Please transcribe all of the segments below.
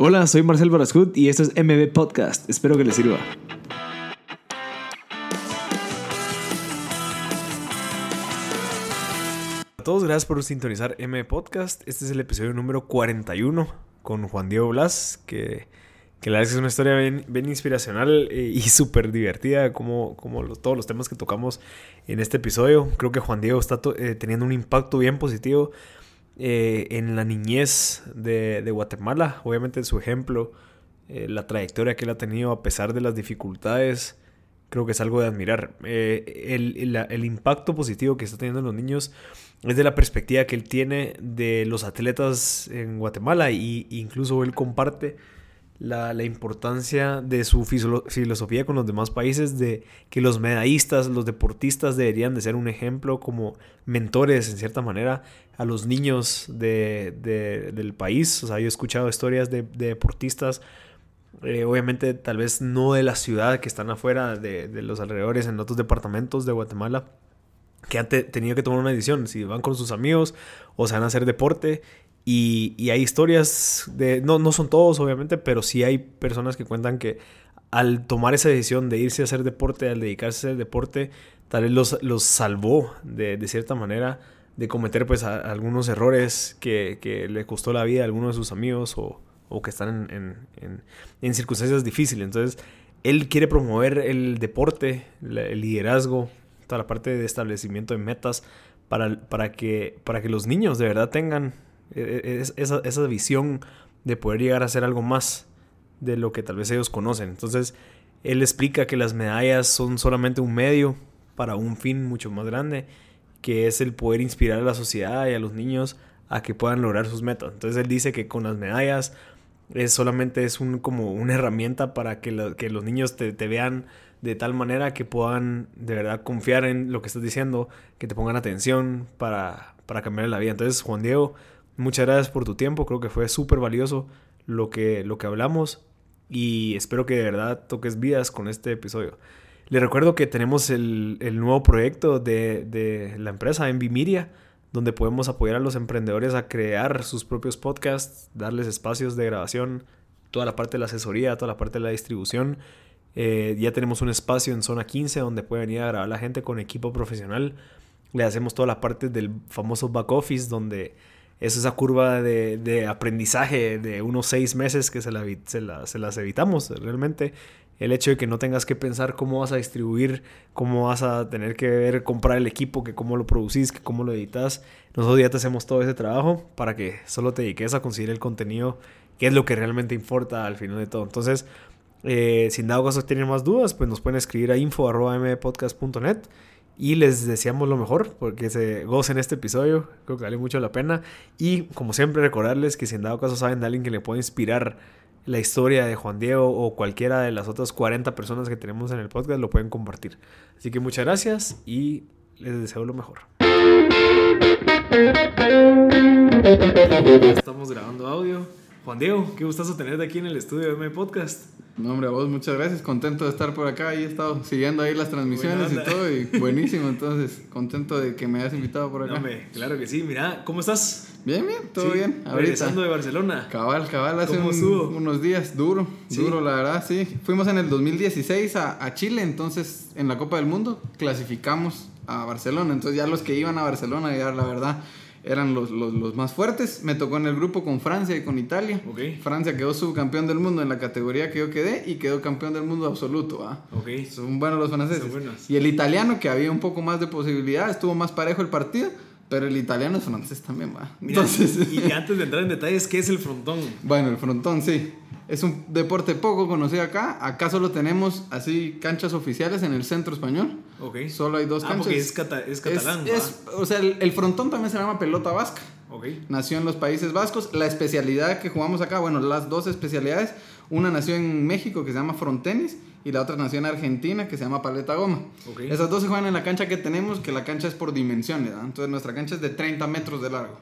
Hola, soy Marcel Barascut y esto es MB Podcast. Espero que les sirva. A todos, gracias por sintonizar MB Podcast. Este es el episodio número 41 con Juan Diego Blas, que, que la verdad es una historia bien, inspiracional eh, y súper divertida, como, como todos los temas que tocamos en este episodio. Creo que Juan Diego está eh, teniendo un impacto bien positivo eh, en la niñez de, Guatemala. Obviamente su ejemplo, eh, la trayectoria que él ha tenido a pesar de las dificultades, creo que es algo de admirar. Eh, el, impacto positivo que está teniendo en los niños es de la perspectiva que él tiene de los atletas en Guatemala y incluso él comparte la, importancia de su filosofía con los demás países, de que los medallistas, los deportistas deberían de ser un ejemplo como mentores, en cierta manera, a los niños del país. O sea, yo he escuchado historias de, deportistas, eh, obviamente tal vez no de la ciudad, que están afuera de, de los alrededores, en otros departamentos de Guatemala, que han tenido que tomar una decisión, si van con sus amigos o se van a hacer deporte y, hay historias de, no, no son todos obviamente, pero sí hay personas que cuentan que al tomar esa decisión de irse a hacer deporte, al dedicarse a hacer deporte, tal vez los, los salvó de, de, cierta manera de cometer pues algunos errores que, que, le costó la vida a algunos de sus amigos o, o que están en, en, circunstancias difíciles. Entonces, él quiere promover el deporte, el liderazgo, toda la parte de establecimiento de metas para, para, que, para que los niños de verdad tengan es, esa, esa, visión de poder llegar a ser algo más de lo que tal vez ellos conocen. Entonces, él explica que las medallas son solamente un medio para un fin mucho más grande, que es el poder inspirar a la sociedad y a los niños a que puedan lograr sus metas. Entonces, él dice que con las medallas es solamente es un, como una herramienta para que, que los niños te, te vean de tal manera que puedan de verdad confiar en lo que estás diciendo, que te pongan atención para, para cambiar la vida. Entonces, Juan Diego, Muchas gracias por tu tiempo, creo que fue súper valioso lo que, lo que hablamos y espero que de verdad toques vidas con este episodio. Les recuerdo que tenemos el, nuevo proyecto de, la empresa Envy Media, donde podemos apoyar a los emprendedores a crear sus propios podcasts, darles espacios de grabación, toda la parte de la asesoría, toda la parte de la distribución. Eh, ya tenemos un espacio en zona 15 donde puede venir a grabar la gente con equipo profesional. Le hacemos toda la parte del famoso back office donde es esa curva de, aprendizaje de unos seis meses que se, se, las evitamos realmente. El hecho de que no tengas que pensar cómo vas a distribuir, cómo vas a tener que ver, comprar el equipo, que cómo lo producís, que cómo lo editas. Nosotros ya te hacemos todo ese trabajo para que solo te dediques a conseguir el contenido, que es lo que realmente importa al final de todo. Entonces, eh, sin dado caso tienen más dudas, pues nos pueden escribir a info.mpodcast.net y les deseamos lo mejor porque se gocen este episodio, creo que vale mucho la pena. Y como siempre recordarles que si en dado caso saben de alguien que le puede inspirar la historia de Juan Diego o cualquiera de las otras 40 personas que tenemos en el podcast, lo pueden compartir. Así que muchas gracias y les deseo lo mejor. Estamos grabando audio. Juan Diego, qué gustazo tenerte aquí en el estudio de mi podcast. No, hombre, a vos muchas gracias. Contento de estar por acá y he estado siguiendo ahí las transmisiones y todo. Y buenísimo, entonces, contento de que me hayas invitado por acá. No, hombre, claro que sí. Mira, ¿cómo estás? Bien, bien, todo bien. Regresando de Barcelona. Cabal, cabal, hace unos días. Duro, duro, la verdad, sí. Fuimos en el 2016 a, a Chile, entonces, en la Copa del Mundo, clasificamos a Barcelona. Entonces, ya los que iban a Barcelona, ya la verdad eran los, los, los, más fuertes. Me tocó en el grupo con Francia y con Italia. Francia quedó subcampeón del mundo en la categoría que yo quedé y quedó campeón del mundo absoluto. ¿ah? Son buenos los franceses. Y el italiano, que había un poco más de posibilidad, estuvo más parejo el partido. Pero el italiano es francés también, va. Entonces... y antes de entrar en detalles, ¿qué es el frontón? Bueno, el frontón, sí. Es un deporte poco conocido acá. Acá solo tenemos así canchas oficiales en el centro español. Ok. Solo hay dos ah, canchas. Porque es, es catalán. Es, o sea, el, frontón también se llama pelota vasca. Ok. Nació en los Países Vascos. La especialidad que jugamos acá, bueno, las dos especialidades. Una nació en México que se llama frontenis y la otra nació en Argentina que se llama paleta goma. Okay. Esas dos se juegan en la cancha que tenemos, que la cancha es por dimensiones. Entonces nuestra cancha es de 30 metros de largo.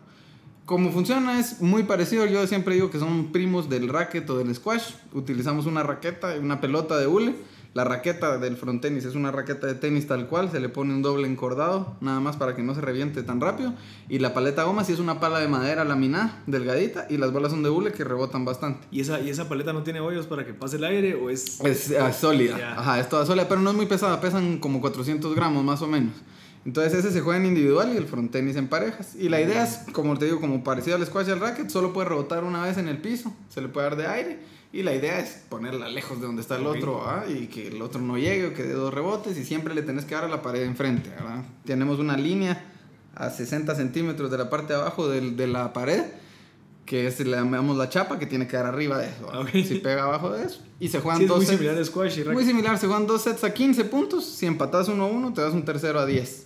Como funciona es muy parecido, yo siempre digo que son primos del racket o del squash. Utilizamos una raqueta y una pelota de hule, La raqueta del front tenis es una raqueta de tenis tal cual, se le pone un doble encordado, nada más para que no se reviente tan rápido. Y la paleta goma sí es una pala de madera laminada, delgadita, y las bolas son de hule que rebotan bastante. ¿Y esa, ¿Y esa paleta no tiene hoyos para que pase el aire o es...? Es, ah, sólida, ajá, es toda sólida, pero no es muy pesada, pesan como 400 gramos más o menos. Entonces ese se juega en individual y el front tenis en parejas. Y la idea es, como te digo, como parecido al squash y al racket, solo puede rebotar una vez en el piso, se le puede dar de aire y la idea es ponerla lejos de donde está el otro ¿ah? y que el otro no llegue o que dé dos rebotes y siempre le tenés que dar a la pared enfrente. ¿verdad? Tenemos una línea a 60 centímetros de la parte de abajo de, de la pared que es, le llamamos la chapa, que tiene que dar arriba de eso. Si pega abajo de eso. Y se juegan dos muy sets. similar a squash y Muy similar, se juegan dos sets a 15 puntos. Si empatas 1-1, te das un tercero a 10.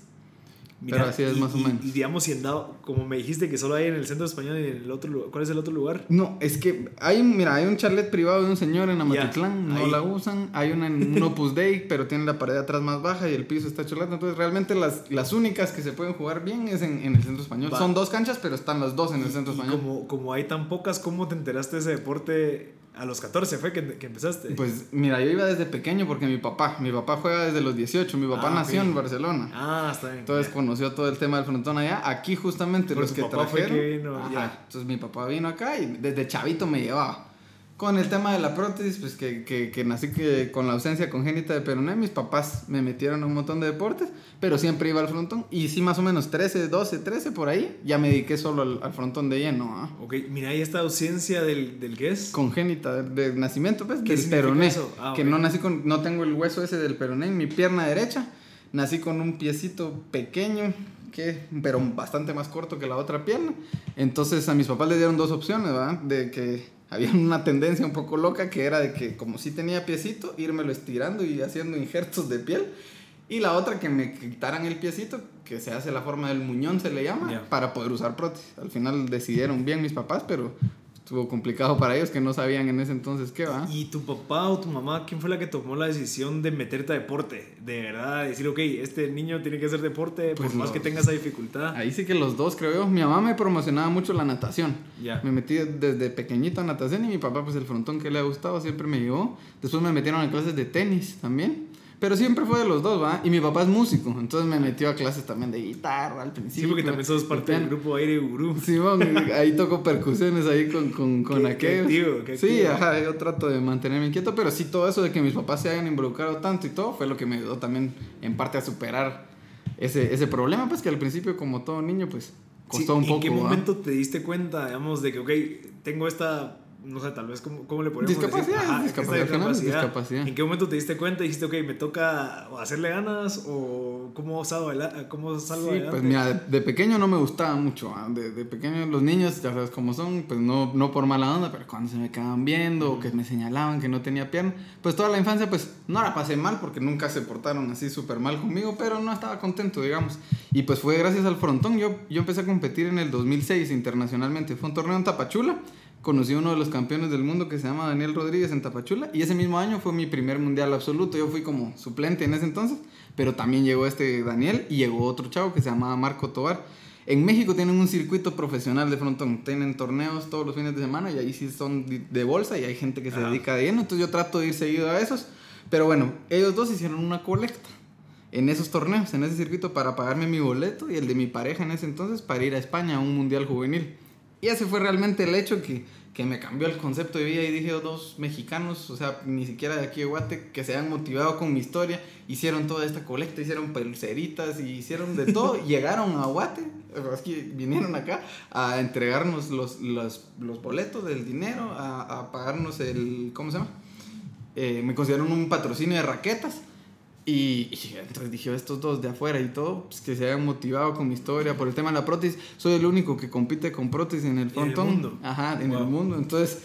Pero así es más o menos. Y, digamos, si en dado, como me dijiste que solo hay en el centro español y en el otro lugar, ¿cuál es el otro lugar? No, es que hay, mira, hay un chalet privado de un señor en Amatitlán, no la usan. Hay una en un Opus Dei, pero tiene la pared de atrás más baja y el piso está cholado. Entonces, realmente las, las únicas que se pueden jugar bien es en, en el centro español. Son dos canchas, pero están las dos en el centro español. Como, como hay tan pocas, ¿cómo te enteraste de ese deporte a los 14 fue que, que, empezaste. Pues mira, yo iba desde pequeño porque mi papá, mi papá juega desde los 18, mi papá ah, nació en Barcelona. Ah, está bien. Entonces conoció todo el tema del frontón allá. Aquí justamente los que papá trajeron. Fue que vino, Entonces mi papá vino acá y desde chavito me llevaba. Con el tema de la prótesis, pues que, que, que nací que con la ausencia congénita de peroné, mis papás me metieron a un montón de deportes, pero siempre iba al frontón. Y sí, más o menos 13, 12, 13 por ahí, ya me dediqué solo al, frontón de lleno. ¿ah? Ok, mira, ahí esta ausencia del, del qué es? Congénita, de, nacimiento, pues, del peroné. Ah, que no nací con, no tengo el hueso ese del peroné en mi pierna derecha. Nací con un piecito pequeño, que, pero bastante más corto que la otra pierna. Entonces a mis papás les dieron dos opciones, ¿verdad? De que había una tendencia un poco loca que era de que como si tenía piecito, írmelo estirando y haciendo injertos de piel. Y la otra que me quitaran el piecito, que se hace la forma del muñón, se le llama, para poder usar prótesis. Al final decidieron bien mis papás, pero estuvo complicado para ellos que no sabían en ese entonces qué va. ¿Y tu papá o tu mamá, quién fue la que tomó la decisión de meterte a deporte? De verdad, decir, ok, este niño tiene que hacer deporte, por pues más que tenga esa dificultad. Ahí sí que los dos, creo yo. Mi mamá me promocionaba mucho la natación. Ya. Me metí desde pequeñito a natación y mi papá, pues el frontón que le ha gustado, siempre me llevó. Después me metieron a clases de tenis también. Pero siempre fue de los dos, ¿va? Y mi papá es músico, entonces me metió a clases también de guitarra al principio. Sí, porque también sos parte del grupo Aire Gurú. Sí, bueno, ahí toco percusiones ahí con, con, con aquellos. sí, ajá, yo trato de mantenerme inquieto, pero sí todo eso de que mis papás se hayan involucrado tanto y todo fue lo que me ayudó también en parte a superar ese, ese problema, pues que al principio como todo niño, pues costó un poco. ¿En qué momento te diste cuenta, digamos, de que, ok, tengo esta no sé, tal vez, ¿cómo, cómo le podemos discapacidad, discapacidad, discapacidad, ¿En qué momento te diste cuenta y dijiste, ok, me toca hacerle ganas o cómo salgo, cómo salgo sí, adelante? Pues mira, de, pequeño no me gustaba mucho. ¿ah? De, de, pequeño los niños, ya sabes cómo son, pues no, no por mala onda, pero cuando se me quedaban viendo o que me señalaban que no tenía pierna, pues toda la infancia pues no la pasé mal porque nunca se portaron así súper mal conmigo, pero no estaba contento, digamos. Y pues fue gracias al frontón. Yo, yo empecé a competir en el 2006 internacionalmente. Fue un torneo en Tapachula conocí a uno de los campeones del mundo que se llama Daniel Rodríguez en Tapachula y ese mismo año fue mi primer mundial absoluto. Yo fui como suplente en ese entonces, pero también llegó este Daniel y llegó otro chavo que se llamaba Marco Tobar. En México tienen un circuito profesional de frontón, tienen torneos todos los fines de semana y ahí sí son de bolsa y hay gente que se dedica de lleno, entonces yo trato de ir seguido a esos, pero bueno, ellos dos hicieron una colecta en esos torneos, en ese circuito para pagarme mi boleto y el de mi pareja en ese entonces para ir a España a un mundial juvenil. Y ese fue realmente el hecho que, que me cambió el concepto de vida y dije, oh, dos mexicanos, o sea, ni siquiera de aquí de Guate, que se han motivado con mi historia, hicieron toda esta colecta, hicieron pulseritas y hicieron de todo, llegaron a Guate, es que vinieron acá a entregarnos los, los, los boletos del dinero, a, a, pagarnos el, ¿cómo se llama? Eh, me consideraron un patrocinio de raquetas y, entonces dije, estos dos de afuera y todo, pues que se hayan motivado con mi historia por el tema de la prótesis. Soy el único que compite con prótesis en el frontón. En el mundo. Ajá, en el mundo. Entonces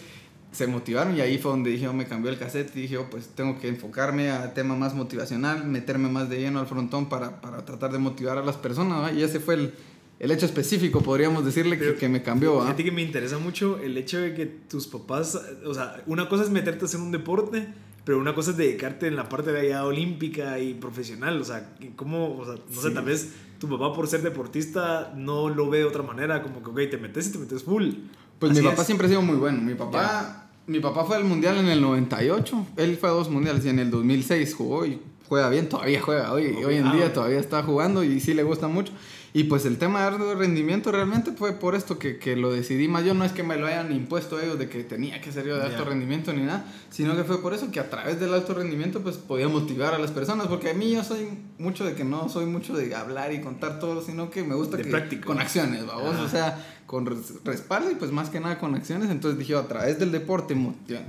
se motivaron y ahí fue donde dije, oh, me cambió el cassette y dije, oh, pues tengo que enfocarme a tema más motivacional, meterme más de lleno al frontón para, para tratar de motivar a las personas. Y ese fue el, el hecho específico, podríamos decirle, que, que, me cambió. A ti que me interesa mucho el hecho de que tus papás, o sea, una cosa es meterte en un deporte pero una cosa es dedicarte en la parte de allá olímpica y profesional, o sea, ¿cómo, o sea, no sé, tal vez tu papá por ser deportista no lo ve de otra manera, como que, ok, te metes y te metes full. Pues mi papá siempre ha sido muy bueno, mi papá mi papá fue al mundial en el 98. Él fue a dos mundiales y en el 2006 jugó y juega bien, todavía juega. Hoy, hoy en día todavía está jugando y sí le gusta mucho. Y pues el tema de rendimiento realmente fue por esto que, que, lo decidí más. Yo no es que me lo hayan impuesto ellos de que tenía que ser yo de alto rendimiento ni nada, sino que fue por eso que a través del alto rendimiento pues podía motivar a las personas. Porque a mí yo soy mucho de que no soy mucho de hablar y contar todo, sino que me gusta que con acciones, vamos. O sea, con respaldo y pues más que nada con acciones. Entonces dije yo, a través del deporte,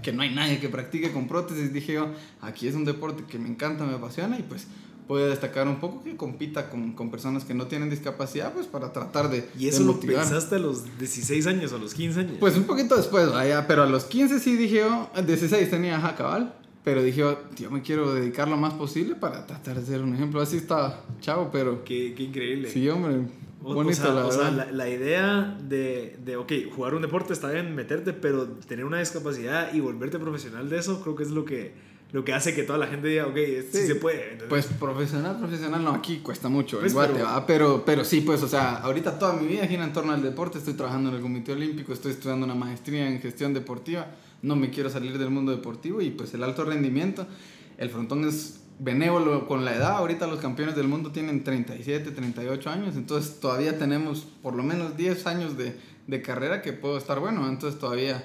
que no hay nadie que practique con prótesis, dije yo, aquí es un deporte que me encanta, me apasiona y pues puede destacar un poco que compita con, con, personas que no tienen discapacidad, pues para tratar de. ¿Y eso lo pensaste a los 16 años o a los 15 años? Pues un poquito después, vaya, pero a los 15 sí dije yo, 16 tenía ja, cabal, pero dije yo, yo me quiero dedicar lo más posible para tratar de ser un ejemplo. Así está, chavo, pero. Qué, qué increíble. Sí, hombre. Bonito, o sea, la, o sea, la, idea de, de, ok, jugar un deporte está bien, meterte, pero tener una discapacidad y volverte profesional de eso, creo que es lo que lo que hace que toda la gente diga, ok, sí, se puede. Pues profesional, profesional, no, aquí cuesta mucho, pues, pero, pero, pero sí, pues, o sea, ahorita toda mi vida gira en torno al deporte, estoy trabajando en el Comité Olímpico, estoy estudiando una maestría en gestión deportiva, no me quiero salir del mundo deportivo y pues el alto rendimiento, el frontón es benévolo con la edad, ahorita los campeones del mundo tienen 37, 38 años, entonces todavía tenemos por lo menos 10 años de, de carrera que puedo estar bueno, entonces todavía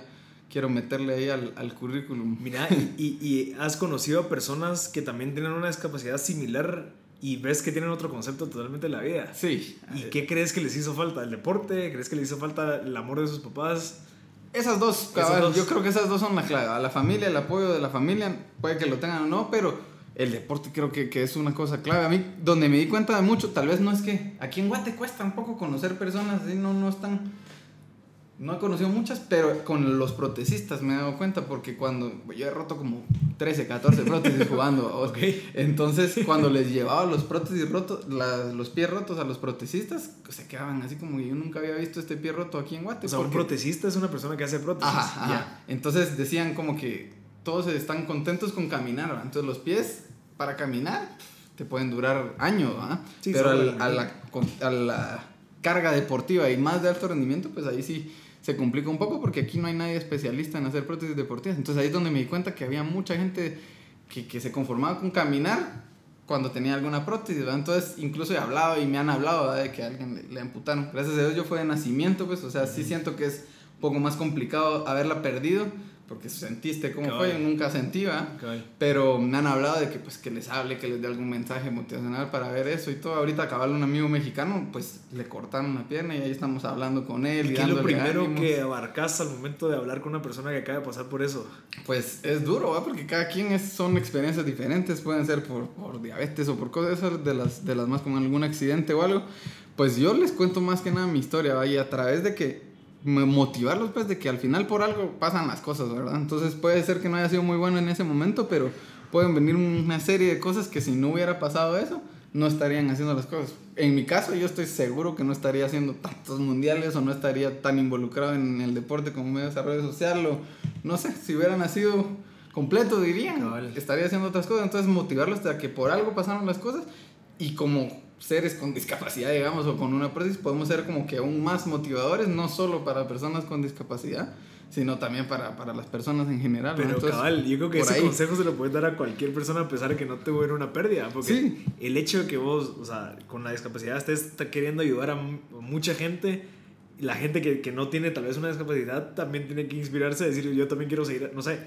quiero meterle ahí al, al currículum. Mira, y, y, has conocido a personas que también tienen una discapacidad similar y ves que tienen otro concepto totalmente de la vida. Sí. ¿Y qué crees que les hizo falta? ¿El deporte? ¿Crees que les hizo falta el amor de sus papás? Esas dos, yo creo que esas dos son la clave. A la familia, el apoyo de la familia, puede que lo tengan o no, pero el deporte creo que, que, es una cosa clave. A mí, donde me di cuenta de mucho, tal vez no es que aquí en Guate cuesta un poco conocer personas así, no, no están no he conocido muchas, pero con los protecistas me he dado cuenta porque cuando yo he roto como 13, 14 prótesis jugando. okay. Entonces, cuando les llevaba los prótesis rotos, los pies rotos a los protesistas, se quedaban así como yo nunca había visto este pie roto aquí en Guate. O sea, un protesista es una persona que hace prótesis. Ajá, Entonces decían como que todos están contentos con caminar, Entonces los pies para caminar te pueden durar años, pero a, la, a la carga deportiva y más de alto rendimiento, pues ahí sí se complica un poco porque aquí no hay nadie especialista en hacer prótesis deportivas. Entonces ahí es donde me di cuenta que había mucha gente que, que se conformaba con caminar cuando tenía alguna prótesis. Entonces incluso he hablado y me han hablado de que a alguien le, le, amputaron. Gracias a Dios yo fue de nacimiento, pues, o sea, sí siento que es un poco más complicado haberla perdido porque sentiste cómo fue, yo nunca sentí, Pero me han hablado de que pues que les hable, que les dé algún mensaje motivacional para ver eso y todo. Ahorita acabar un amigo mexicano, pues le cortaron una pierna y ahí estamos hablando con él. ¿Y qué es lo primero que abarcas al momento de hablar con una persona que acaba de pasar por eso? Pues es duro, ¿va? Porque cada quien es, son experiencias diferentes, pueden ser por, por diabetes o por cosas de las, de las más como algún accidente o algo. Pues yo les cuento más que nada mi historia, ¿va? Y a través de que motivarlos pues de que al final por algo pasan las cosas, ¿verdad? Entonces puede ser que no haya sido muy bueno en ese momento, pero pueden venir una serie de cosas que si no hubiera pasado eso, no estarían haciendo las cosas. En mi caso yo estoy seguro que no estaría haciendo tantos mundiales o no estaría tan involucrado en el deporte como medio de desarrollo social o no sé, si hubiera nacido completo dirían, estaría haciendo otras cosas, entonces motivarlos de que por algo pasaron las cosas y como seres con discapacidad, digamos, o con una prótesis, podemos ser como que aún más motivadores, no solo para personas con discapacidad, sino también para, para las personas en general. Pero cabal, yo creo que ese consejo se lo puedes dar a cualquier persona a pesar de que no te hubiera una pérdida, porque el hecho de que vos, o sea, con la discapacidad estés queriendo ayudar a mucha gente, la gente que, que no tiene tal vez una discapacidad también tiene que inspirarse a decir, yo también quiero seguir, no sé,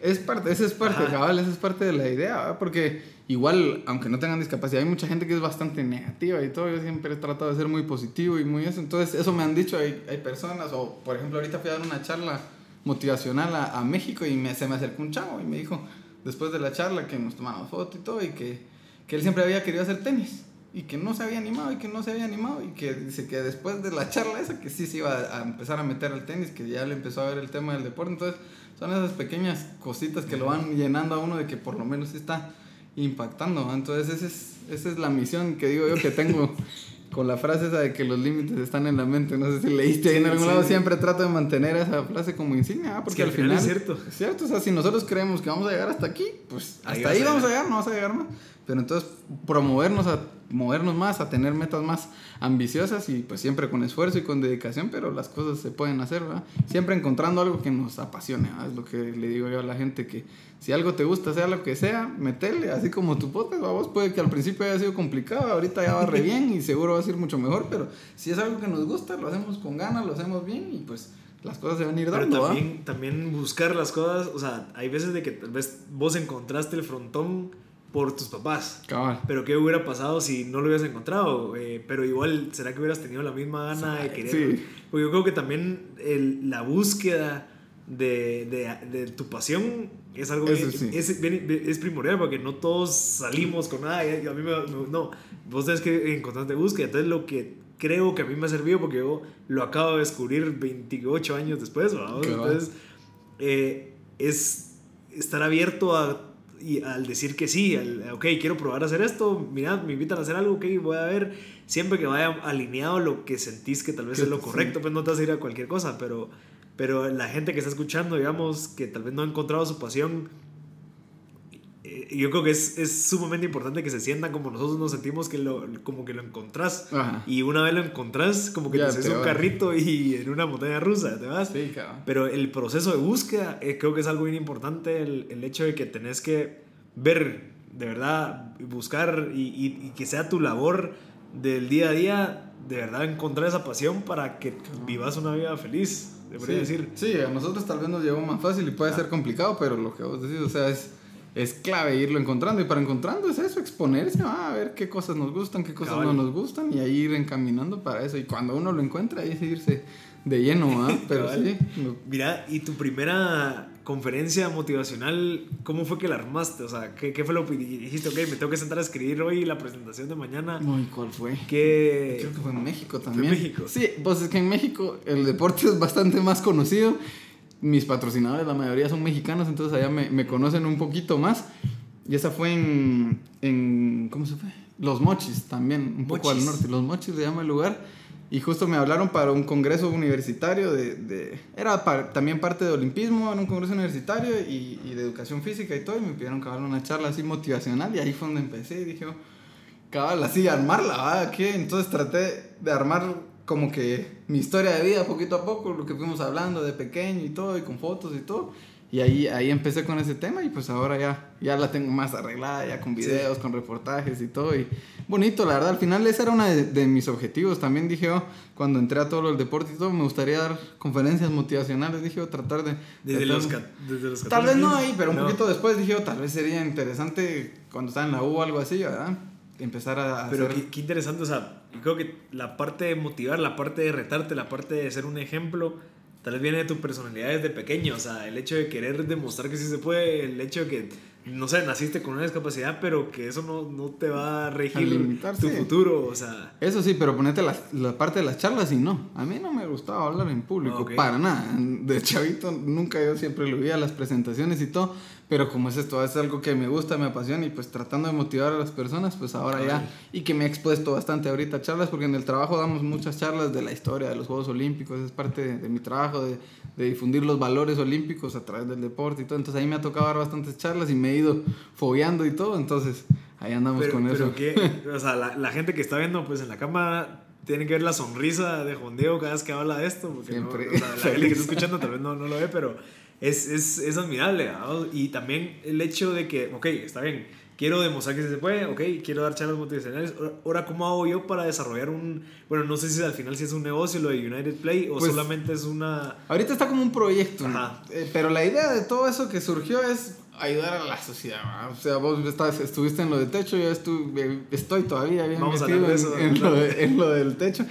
es parte, esa es parte, cabal, esa es parte de la idea, porque igual, aunque no tengan discapacidad, hay mucha gente que es bastante negativa y todo. Yo siempre he tratado de ser muy positivo y muy eso. Entonces, eso me han dicho, hay, hay personas, o por ejemplo, ahorita fui a dar una charla motivacional a, a México y me, se me acercó un chavo y me dijo, después de la charla, que nos tomamos foto y todo, y que, que él siempre había querido hacer tenis y que no se había animado y que no se había animado y que dice que después de la charla esa que sí se iba a empezar a meter al tenis, que ya le empezó a ver el tema del deporte, entonces son esas pequeñas cositas que lo van llenando a uno de que por lo menos está impactando. Entonces esa es, esa es la misión que digo yo que tengo con la frase esa de que los límites están en la mente. No sé si leíste ahí en algún lado. Siempre trato de mantener esa frase como insignia. Porque al final, es cierto. Es cierto. O sea, si nosotros creemos que vamos a llegar hasta aquí, pues hasta ahí, vamos a llegar, no vamos a llegar más. Pero entonces promovernos a movernos más, a tener metas más ambiciosas y pues siempre con esfuerzo y con dedicación, pero las cosas se pueden hacer, ¿verdad? Siempre encontrando algo que nos apasione, es lo que le digo yo a la gente, que si algo te gusta, sea lo que sea, metele, así como tu podcast, vos puede que al principio haya sido complicado, ahorita ya va re bien y seguro va a ser mucho mejor, pero si es algo que nos gusta, lo hacemos con ganas, lo hacemos bien y pues las cosas se van a ir dando. Pero también, también buscar las cosas, o sea, hay veces de que tal vez vos encontraste el frontón por tus papás. Cabal. Pero ¿qué hubiera pasado si no lo hubieras encontrado? Eh, pero igual, ¿será que hubieras tenido la misma gana de querer? Sí. Porque yo creo que también el, la búsqueda de, de, de, tu pasión es algo que es, es, primordial porque no todos salimos con nada. A mí me, no, vos tenés que encontrar de búsqueda. Entonces, lo que creo que a mí me ha servido porque yo lo acabo de descubrir 28 años después, Entonces, eh, es estar abierto a y al decir que sí, al, ok, quiero probar a hacer esto, mirad, me invitan a hacer algo, ok, voy a ver, siempre que vaya alineado lo que sentís que tal vez es lo correcto, pues no te vas a ir a cualquier cosa, pero, pero la gente que está escuchando, digamos, que tal vez no ha encontrado su pasión, yo creo que es, es, sumamente importante que se sientan como nosotros nos sentimos que lo, como que lo encontrás. Y una vez lo encontrás, como que te haces un carrito y en una montaña rusa te vas. Sí, Pero el proceso de búsqueda eh, creo que es algo bien importante, el, el, hecho de que tenés que ver, de verdad, buscar y, y, que sea tu labor del día a día, de verdad encontrar esa pasión para que vivas una vida feliz. Debería sí, decir. Sí, a nosotros tal vez nos llevó más fácil y puede ser complicado, pero lo que vos decís, o sea, es es clave irlo encontrando. Y para encontrando es eso, exponerse a ver qué cosas nos gustan, qué cosas no nos gustan y ahí ir encaminando para eso. Y cuando uno lo encuentra, ahí seguirse de lleno, ¿ah? Pero sí. Mira, ¿y tu primera conferencia motivacional, cómo fue que la armaste? O sea, ¿qué, qué fue lo que dijiste? Ok, me tengo que sentar a escribir hoy la presentación de mañana. Uy, ¿cuál fue? ¿Qué? Creo que fue en México también. México? Sí, pues es que en México el deporte es bastante más conocido mis patrocinadores, la mayoría son mexicanos, entonces allá me, me conocen un poquito más. Y esa fue en, en, ¿cómo se fue? Los Mochis también, un poco al norte. Los Mochis se llama el lugar. Y justo me hablaron para un congreso universitario de... de era también parte de olimpismo, era un congreso universitario y, y, de educación física y todo. Y me pidieron que una charla así motivacional y ahí fue donde empecé y dije, oh, cabal, así, armarla. ¿Qué? Entonces traté de armar como que mi historia de vida poquito a poco, lo que fuimos hablando de pequeño y todo, y con fotos y todo. Y ahí, ahí empecé con ese tema y pues ahora ya, ya la tengo más arreglada, ya con videos, con reportajes y todo. Y bonito, la verdad, al final ese era uno de, mis objetivos. También dije, oh, cuando entré a todo el deporte y todo, me gustaría dar conferencias motivacionales. Dije, oh, tratar de... Desde, los, desde los Tal vez no ahí, pero un poquito después dije, oh, tal vez sería interesante cuando estaba en la U o algo así, ¿verdad? Empezar a... Pero qué, interesante, o sea, yo creo que la parte de motivar, la parte de retarte, la parte de ser un ejemplo, tal vez viene de tu personalidad desde pequeño, o sea, el hecho de querer demostrar que sí se puede, el hecho de que no sé, naciste con una discapacidad, pero que eso no, no te va a regir tu futuro, o sea... Eso sí, pero ponete la, la, parte de las charlas y no. A mí no me gustaba hablar en público, para nada. De chavito nunca yo siempre lo veía las presentaciones y todo, pero como es esto, es algo que me gusta, me apasiona y pues tratando de motivar a las personas, pues ahora ya... Y que me he expuesto bastante ahorita a charlas, porque en el trabajo damos muchas charlas de la historia de los Juegos Olímpicos, es parte de, de mi trabajo, de, de difundir los valores olímpicos a través del deporte y todo. Entonces ahí me ha tocado dar bastantes charlas y me he ido fogueando y todo. Entonces ahí andamos con eso. o sea, la, la, gente que está viendo pues en la cámara tiene que ver la sonrisa de Juan Diego cada vez que habla de esto. Porque. No, o sea, la gente que está escuchando tal vez no, no lo ve, pero es, es, es admirable. Y también el hecho de que, ok, está bien quiero demostrar que se puede, ok, quiero dar charlas motivacionales. Ahora, ¿cómo hago yo para desarrollar un, bueno, no sé si al final si es un negocio lo de United Play o pues, solamente es una... Ahorita está como un proyecto, eh, pero la idea de todo eso que surgió es ayudar a la sociedad. O sea, vos estuviste en lo del techo, yo estuve, estoy todavía bien Vamos metido a eso, en, lo en, lo del techo.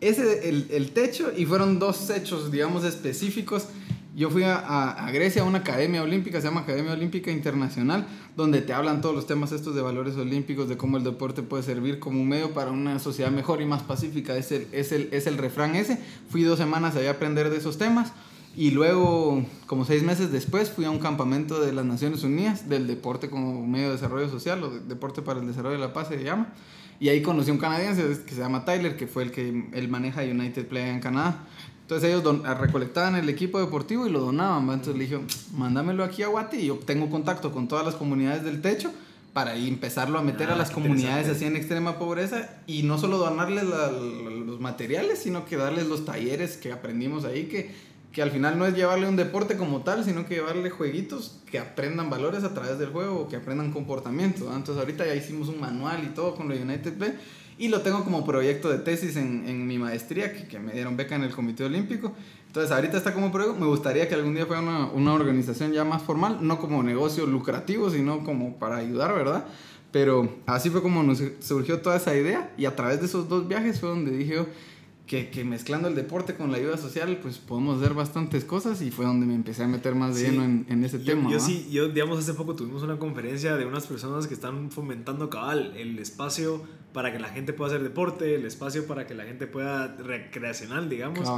Ese, el, el techo, y fueron dos hechos, digamos, específicos yo fui a, a, Grecia a una academia olímpica, se llama Academia Olímpica Internacional, donde te hablan todos los temas estos de valores olímpicos, de cómo el deporte puede servir como un medio para una sociedad mejor y más pacífica. Es el, es el, es el refrán ese. Fui dos semanas allá a aprender de esos temas. Y luego, como seis meses después, fui a un campamento de las Naciones Unidas del deporte como medio de desarrollo social, o deporte para el desarrollo de la paz se llama. Y ahí conocí a un canadiense que se llama Tyler, que fue el que él maneja United Play en Canadá. Entonces ellos recolectaban el equipo deportivo y lo donaban. Entonces le dije, mándamelo aquí a Guati y yo tengo contacto con todas las comunidades del techo para empezarlo a meter a ah, las comunidades así en extrema pobreza y no solo donarles los materiales, sino que darles los talleres que aprendimos ahí, que, que al final no es llevarle un deporte como tal, sino que llevarle jueguitos que aprendan valores a través del juego, que aprendan comportamiento. Entonces ahorita ya hicimos un manual y todo con lo United Play y lo tengo como proyecto de tesis en, en mi maestría, que, que, me dieron beca en el Comité Olímpico. Entonces, ahorita está como proyecto. Me gustaría que algún día fuera una, una, organización ya más formal, no como negocio lucrativo, sino como para ayudar, ¿verdad? Pero así fue como nos surgió toda esa idea. Y a través de esos dos viajes fue donde dije que, que, mezclando el deporte con la ayuda social, pues podemos hacer bastantes cosas y fue donde me empecé a meter más de lleno en, en, ese tema. Yo sí, yo, digamos, hace poco tuvimos una conferencia de unas personas que están fomentando cabal el espacio para que la gente pueda hacer deporte, el espacio para que la gente pueda recreacional, digamos.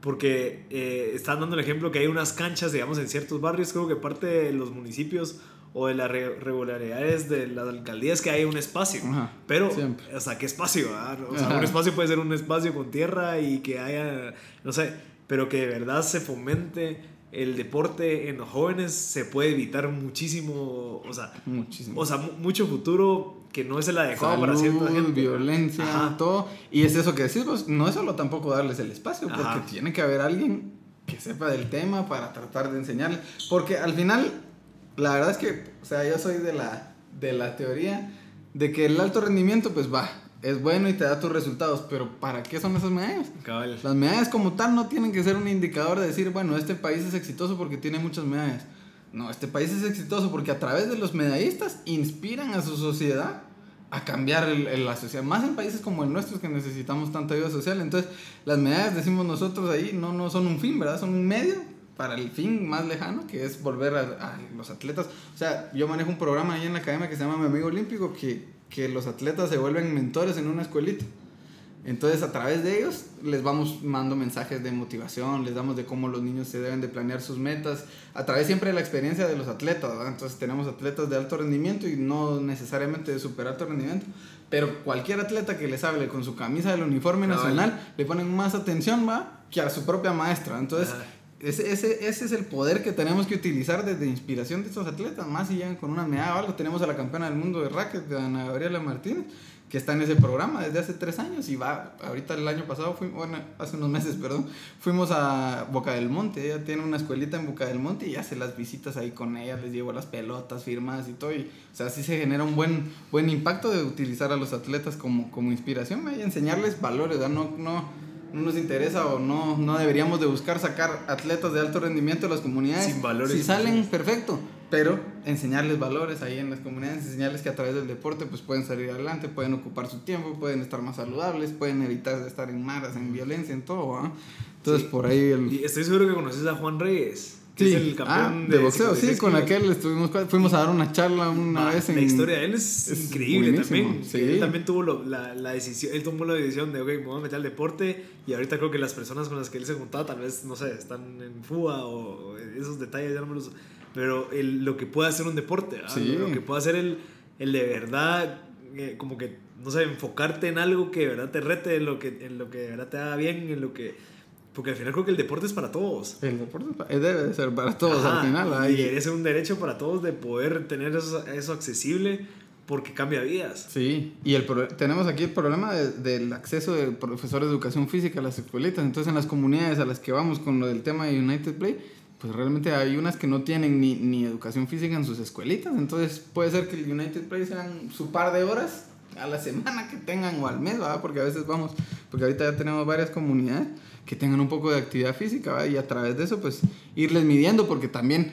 Porque eh, están dando el ejemplo que hay unas canchas, digamos, en ciertos barrios, creo que parte de los municipios o de las regularidades de las alcaldías que hay un espacio. pero, o sea, ¿qué espacio? O sea, un espacio puede ser un espacio con tierra y que haya, no sé, pero que de verdad se fomente el deporte en los jóvenes, se puede evitar muchísimo, o sea, muchísimo. O sea, mucho futuro que no es el adecuado para cierta gente. violencia, todo. Y es eso que decís, pues, no es solo tampoco darles el espacio, porque tiene que haber alguien que sepa del tema para tratar de enseñarles. Porque al final la verdad es que, o sea, yo soy de la, de la teoría de que el alto rendimiento, pues va, es bueno y te da tus resultados, pero ¿para qué son esas medallas? Las medallas como tal no tienen que ser un indicador de decir, bueno, este país es exitoso porque tiene muchas medallas. No, este país es exitoso porque a través de los medallistas inspiran a su sociedad a cambiar el, la sociedad, más en países como el nuestro que necesitamos tanta ayuda social. Entonces, las medallas, decimos nosotros ahí, no, no son un fin, ¿verdad? Son un medio para el fin más lejano, que es volver a, los atletas. O sea, yo manejo un programa ahí en la academia que se llama Mi Amigo Olímpico, que, que los atletas se vuelven mentores en una escuelita. Entonces, a través de ellos, les vamos mandando mensajes de motivación, les damos de cómo los niños se deben de planear sus metas, a través siempre de la experiencia de los atletas, Entonces, tenemos atletas de alto rendimiento y no necesariamente de super alto rendimiento, pero cualquier atleta que les hable con su camisa del uniforme nacional, le ponen más atención, ¿va? Que a su propia maestra. Entonces, ese, ese, ese, es el poder que tenemos que utilizar desde inspiración de estos atletas. Más si llegan con una medalla o algo. Tenemos a la campeona del mundo de racket, de Ana Gabriela Martínez, que está en ese programa desde hace tres años y va, ahorita el año pasado, fuimos, bueno, hace unos meses, perdón, fuimos a Boca del Monte. Ella tiene una escuelita en Boca del Monte y hace las visitas ahí con ella, les llevo las pelotas firmadas y todo. Y, o sea, así se genera un buen, buen impacto de utilizar a los atletas como, como inspiración y enseñarles valores, No, no no nos interesa o no, no deberíamos de buscar sacar atletas de alto rendimiento de las comunidades. Sin valores. Si salen, perfecto. Pero enseñarles valores ahí en las comunidades, enseñarles que a través del deporte pues pueden salir adelante, pueden ocupar su tiempo, pueden estar más saludables, pueden evitar estar en maras, en violencia, en todo. Entonces por ahí... El... Y estoy seguro que conoces a Juan Reyes. Sí. Es el campeón ah, de, boxeo, sí, con aquel estuvimos, fuimos a dar una charla una vez en... La historia de él es, increíble también. Sí. Él también tuvo la, la, decisión, él tomó la decisión de, ok, me voy a meter al deporte y ahorita creo que las personas con las que él se juntaba tal vez, no sé, están en fuga o, esos detalles ya no me los... Pero el, lo que puede hacer un deporte, lo, que puede hacer el, el de verdad, eh, como que, no sé, enfocarte en algo que de verdad te rete, en lo que, en lo que de verdad te haga bien, en lo que porque al final creo que el deporte es para todos. El deporte debe de ser para todos al final. Y es un derecho para todos de poder tener eso, eso accesible porque cambia vidas. Sí, y el tenemos aquí el problema del acceso de profesores de educación física a las escuelitas. Entonces en las comunidades a las que vamos con lo del tema de United Play, pues realmente hay unas que no tienen ni, ni educación física en sus escuelitas. Entonces puede ser que el United Play sean su par de horas a la semana que tengan o al mes, ¿verdad? Porque a veces vamos, porque ahorita ya tenemos varias comunidades que tengan un poco de actividad física y a través de eso pues irles midiendo porque también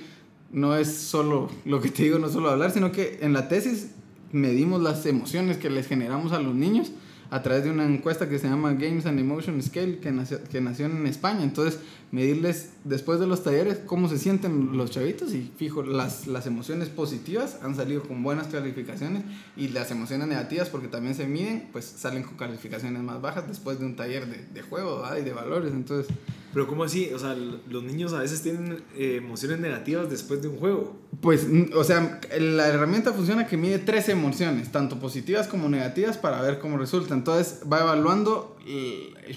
no es solo lo que te digo, no solo hablar, sino que en la tesis medimos las emociones que les generamos a los niños a través de una encuesta que se llama Games and Emotion Scale que nació, que nació en España. Entonces, medirles después de los talleres cómo se sienten los chavitos y fijo, las, las emociones positivas han salido con buenas calificaciones y las emociones negativas porque también se miden, pues salen con calificaciones más bajas después de un taller de, de juego y de valores. Entonces, pero ¿cómo así? O sea, los niños a veces tienen eh, emociones negativas después de un juego. Pues, o sea, la herramienta funciona que mide tres emociones, tanto positivas como negativas, para ver cómo resulta. Entonces va evaluando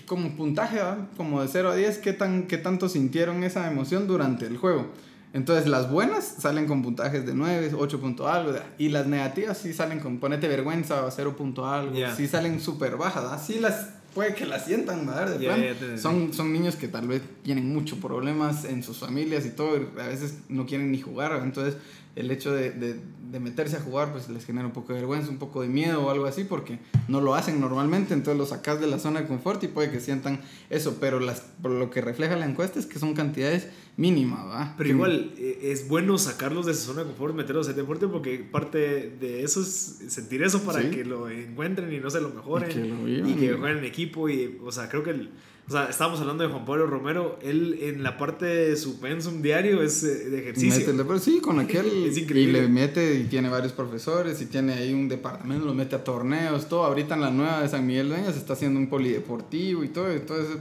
como puntaje, como de 0 a 10, qué, tan, qué tanto sintieron esa emoción durante el juego. Entonces las buenas salen con puntajes de 9, 8 punto algo. Y las negativas sí salen con ponete vergüenza, 0 punto algo. Sí salen súper bajas. Así las puede que las sientan, ¿verdad? De son, son niños que tal vez tienen muchos problemas en sus familias y todo. a veces no quieren ni jugar. Entonces el hecho de, de, de, meterse a jugar pues les genera un poco de vergüenza, un poco de miedo o algo así porque no lo hacen normalmente, entonces los sacas de la zona de confort y puede que sientan eso, pero las, por lo que refleja la encuesta es que son cantidades mínimas, ¿va? Pero igual eh, es bueno sacarlos de esa zona de confort, meterlos en deporte porque parte de eso es sentir eso para que lo encuentren y no se lo mejoren y que, jueguen en equipo y, o sea, creo que... El, o sea, estábamos hablando de Juan Pablo Romero. Él en la parte de su pensum diario es eh, de ejercicio. Mete, sí, con aquel. es increíble. Y le mete y tiene varios profesores y tiene ahí un departamento, lo mete a torneos, todo. Ahorita en la nueva de San Miguel se está haciendo un polideportivo y todo. Entonces,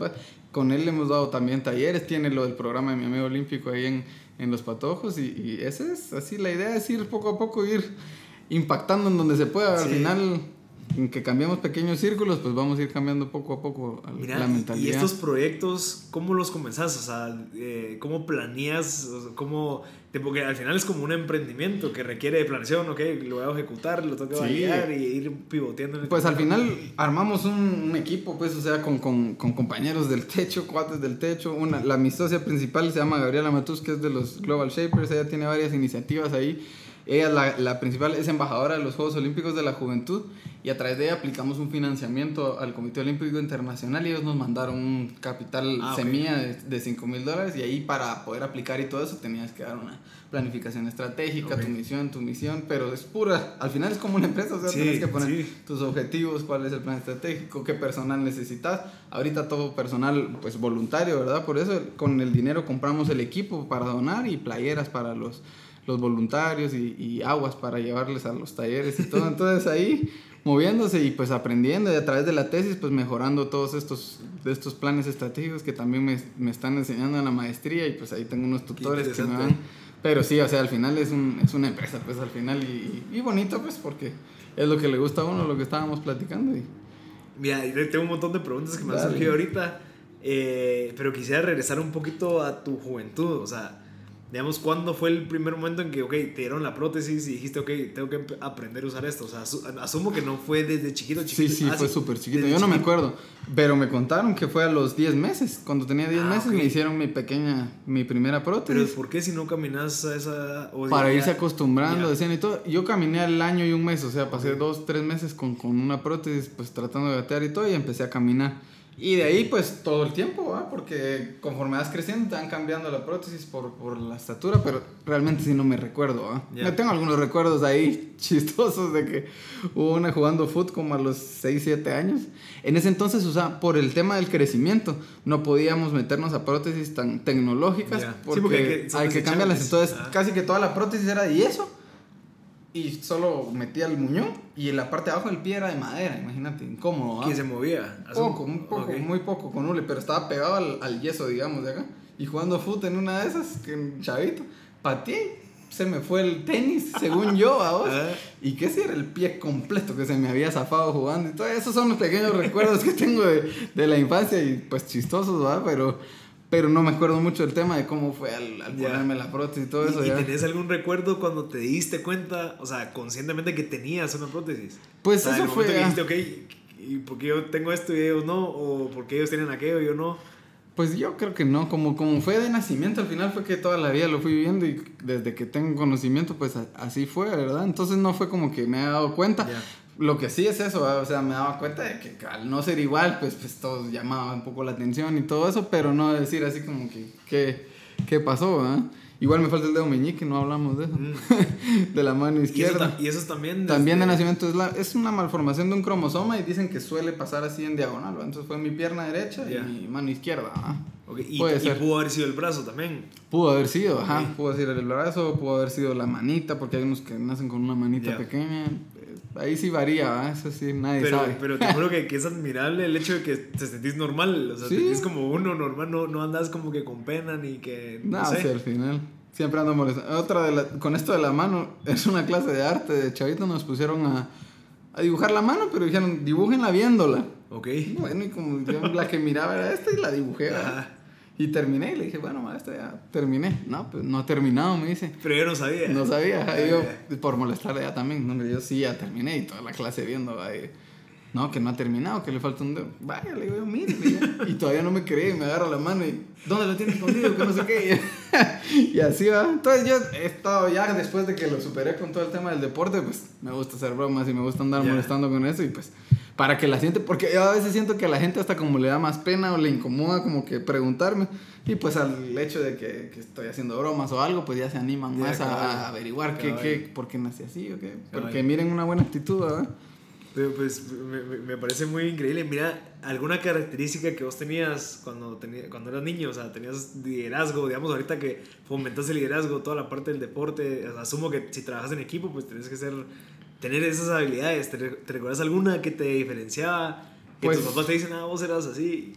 con él le hemos dado también talleres. Tiene lo del programa de mi amigo olímpico ahí en, en Los Patojos. Y, y esa es así la idea: es ir poco a poco, ir impactando en donde se pueda. Al final en que cambiamos pequeños círculos, pues vamos a ir cambiando poco a poco la mentalidad. ¿Y estos proyectos, cómo los comenzás? O sea, eh, ¿cómo planeas? ¿Cómo...? Porque al final es como un emprendimiento que requiere de planeación, ¿ok? Lo voy a ejecutar, lo tengo que validar y ir pivoteando. pues al final armamos un, equipo, pues, o sea, con, con, con, compañeros del techo, cuates del techo. Una, la mi socia principal se llama Gabriela Matus, que es de los Global Shapers. Ella tiene varias iniciativas ahí. Ella, la, la principal, es embajadora de los Juegos Olímpicos de la Juventud y a través de ella aplicamos un financiamiento al Comité Olímpico Internacional y ellos nos mandaron un capital ah, semilla de, de 5 mil dólares y ahí para poder aplicar y todo eso tenías que dar una planificación estratégica, tu misión, tu misión, pero es pura, al final es como una empresa, o sea, tienes que poner tus objetivos, cuál es el plan estratégico, qué personal necesitas, ahorita todo personal pues voluntario, ¿verdad? Por eso con el dinero compramos el equipo para donar y playeras para los los voluntarios y, y, aguas para llevarles a los talleres y todo. Entonces ahí moviéndose y pues aprendiendo y a través de la tesis pues mejorando todos estos, de estos planes estratégicos que también me, me, están enseñando en la maestría y pues ahí tengo unos tutores que me van... Pero sí, o sea, al final es, un, es una empresa pues al final y, y, bonito pues porque es lo que le gusta a uno, lo que estábamos platicando. Y... Mira, tengo un montón de preguntas que me han surgido ahorita, eh, pero quisiera regresar un poquito a tu juventud, o sea digamos, ¿cuándo fue el primer momento en que, ok, te dieron la prótesis y dijiste, ok, tengo que aprender a usar esto? O sea, asumo que no fue desde chiquito, chiquito. Sí, sí, ah, fue súper chiquito. Yo no me acuerdo, pero me contaron que fue a los 10 meses. Cuando tenía 10 ah, meses me hicieron mi pequeña, mi primera prótesis. Pero ¿por qué si no caminas a esa... Para irse acostumbrando, decían y todo. Yo caminé al año y un mes, o sea, pasé dos, tres meses con, con una prótesis, pues tratando de gatear y todo, y empecé a caminar. Y de ahí, pues todo el tiempo, porque conforme vas creciendo, te van cambiando la prótesis por, por la estatura, pero realmente sí no me recuerdo. ¿va? Yo tengo algunos recuerdos ahí chistosos de que hubo una jugando foot como a los 6, 7 años. En ese entonces, o sea, por el tema del crecimiento, no podíamos meternos a prótesis tan tecnológicas porque, hay que, hay que cambiarlas. Entonces, casi que toda la prótesis era de yeso y solo metía el muñón y en la parte de abajo del pie era de madera, imagínate, incómodo. ¿Quién se movía? Poco, un poco, muy poco con hule, pero estaba pegado al, al, yeso, digamos, de acá. Y jugando fútbol en una de esas, que chavito, pateé, se me fue el tenis, según yo, a vos. Ah. Y que si era el pie completo que se me había zafado jugando. Y todo esos son los pequeños recuerdos que tengo de, de la infancia y pues chistosos, ¿verdad? Pero pero no me acuerdo mucho del tema de cómo fue al, ponerme la prótesis y todo eso. ¿Y, tenés algún recuerdo cuando te diste cuenta, o sea, conscientemente que tenías una prótesis? Pues eso fue. Que dijiste, ok, ¿y por qué yo tengo esto y ellos no? ¿O por qué ellos tienen aquello y yo no? Pues yo creo que no, como, como fue de nacimiento, al final fue que toda la vida lo fui viviendo y desde que tengo conocimiento, pues así fue, ¿verdad? Entonces no fue como que me he dado cuenta. Lo que sí es eso, o sea, me daba cuenta de que al no ser igual, pues, pues todo llamaba un poco la atención y todo eso, pero no decir así como que, ¿qué, pasó? Igual me falta el dedo meñique, no hablamos de eso. Mm. de la mano izquierda. ¿Y eso, es también? También de nacimiento. Es, la, es una malformación de un cromosoma y dicen que suele pasar así en diagonal. Entonces fue mi pierna derecha y mi mano izquierda. ¿Y, pudo haber sido el brazo también? Pudo haber sido, ajá. Pudo ser el brazo, pudo haber sido la manita, porque hay unos que nacen con una manita pequeña. Ahí sí varía, eso sí, nadie pero, sabe. Pero te juro que, que, es admirable el hecho de que te sentís normal. O sea, te sentís como uno normal, no, no andas como que con pena ni que. No, sé. sí, al final. Siempre ando molestando. Otra de la, con esto de la mano, es una clase de arte. De chavito nos pusieron a, a dibujar la mano, pero dijeron, dibújenla viéndola. Ok. Bueno, y como yo la que miraba era esta y la dibujé. Y terminé y le dije, bueno, maestra, ya terminé. No, pues no ha terminado, me dice. Pero yo no sabía. No sabía. yo, por molestarle ya también, no, yo sí ya terminé y toda la clase viendo, ahí. No, que no ha terminado, que le falta un dedo. Vaya, le digo, mire. Y todavía no me cree y me agarra la mano y, ¿dónde lo tienes escondido? Que no sé qué. y así va. Entonces yo he estado ya, después de que lo superé con todo el tema del deporte, pues me gusta hacer bromas y me gusta andar molestando con eso y pues para que la gente, porque yo a veces siento que a la gente hasta como le da más pena o le incomoda como que preguntarme y pues al hecho de que, que estoy haciendo bromas o algo, pues ya se animan más a, averiguar qué, qué, por qué nací así o qué. Porque miren una buena actitud, ¿verdad? Pues me, me, parece muy increíble. Mira, alguna característica que vos tenías cuando, tenía, cuando eras niño, o sea, tenías liderazgo, digamos, ahorita que fomentas el liderazgo, toda la parte del deporte, asumo que si trabajas en equipo, pues tenés que ser, tener esas habilidades. ¿Te, te recuerdas alguna que te diferenciaba? Que pues, tus papás te dicen, ah, vos eras así.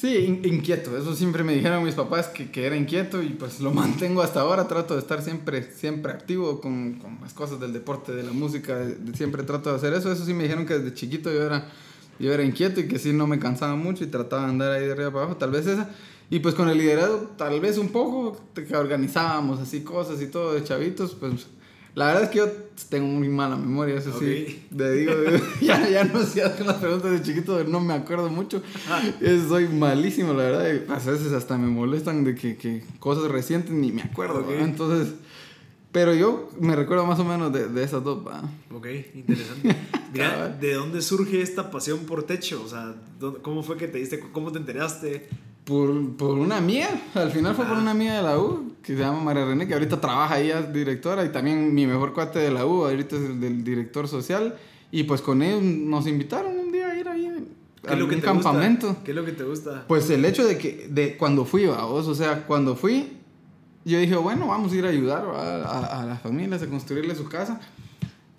Sí, inquieto. Eso siempre me dijeron mis papás que, que, era inquieto y pues lo mantengo hasta ahora. Trato de estar siempre, siempre activo con, con las cosas del deporte, de la música. siempre trato de hacer eso. Eso sí me dijeron que desde chiquito yo era, yo era inquieto y que sí no me cansaba mucho y trataba de andar ahí de arriba para abajo. Tal vez esa. Y pues con el liderazgo, tal vez un poco, que organizábamos así cosas y todo de chavitos, pues la verdad es que yo tengo muy mala memoria, eso sí. Te digo, ya, ya no sé hacer las preguntas de chiquito, no me acuerdo mucho. Soy malísimo, la verdad. Y a veces hasta me molestan de que, que cosas recientes ni me acuerdo. Entonces, pero yo me recuerdo más o menos de, de esas dos. Ok, interesante. Mira, ¿de dónde surge esta pasión por techo? O sea, ¿cómo fue que te diste, cómo te enteraste? Por, por una mía, al final fue por ah. una mía de la U, que se llama María René, que ahorita trabaja ahí es directora, y también mi mejor cuate de la U, ahorita es el del director social, y pues con ellos nos invitaron un día a ir ahí a un campamento. ¿Qué es lo que te gusta? Pues el hecho de que, de cuando fui, a vos, o sea, cuando fui, yo dije, bueno, vamos a ir a ayudar a, a, las familias a construirle su casa.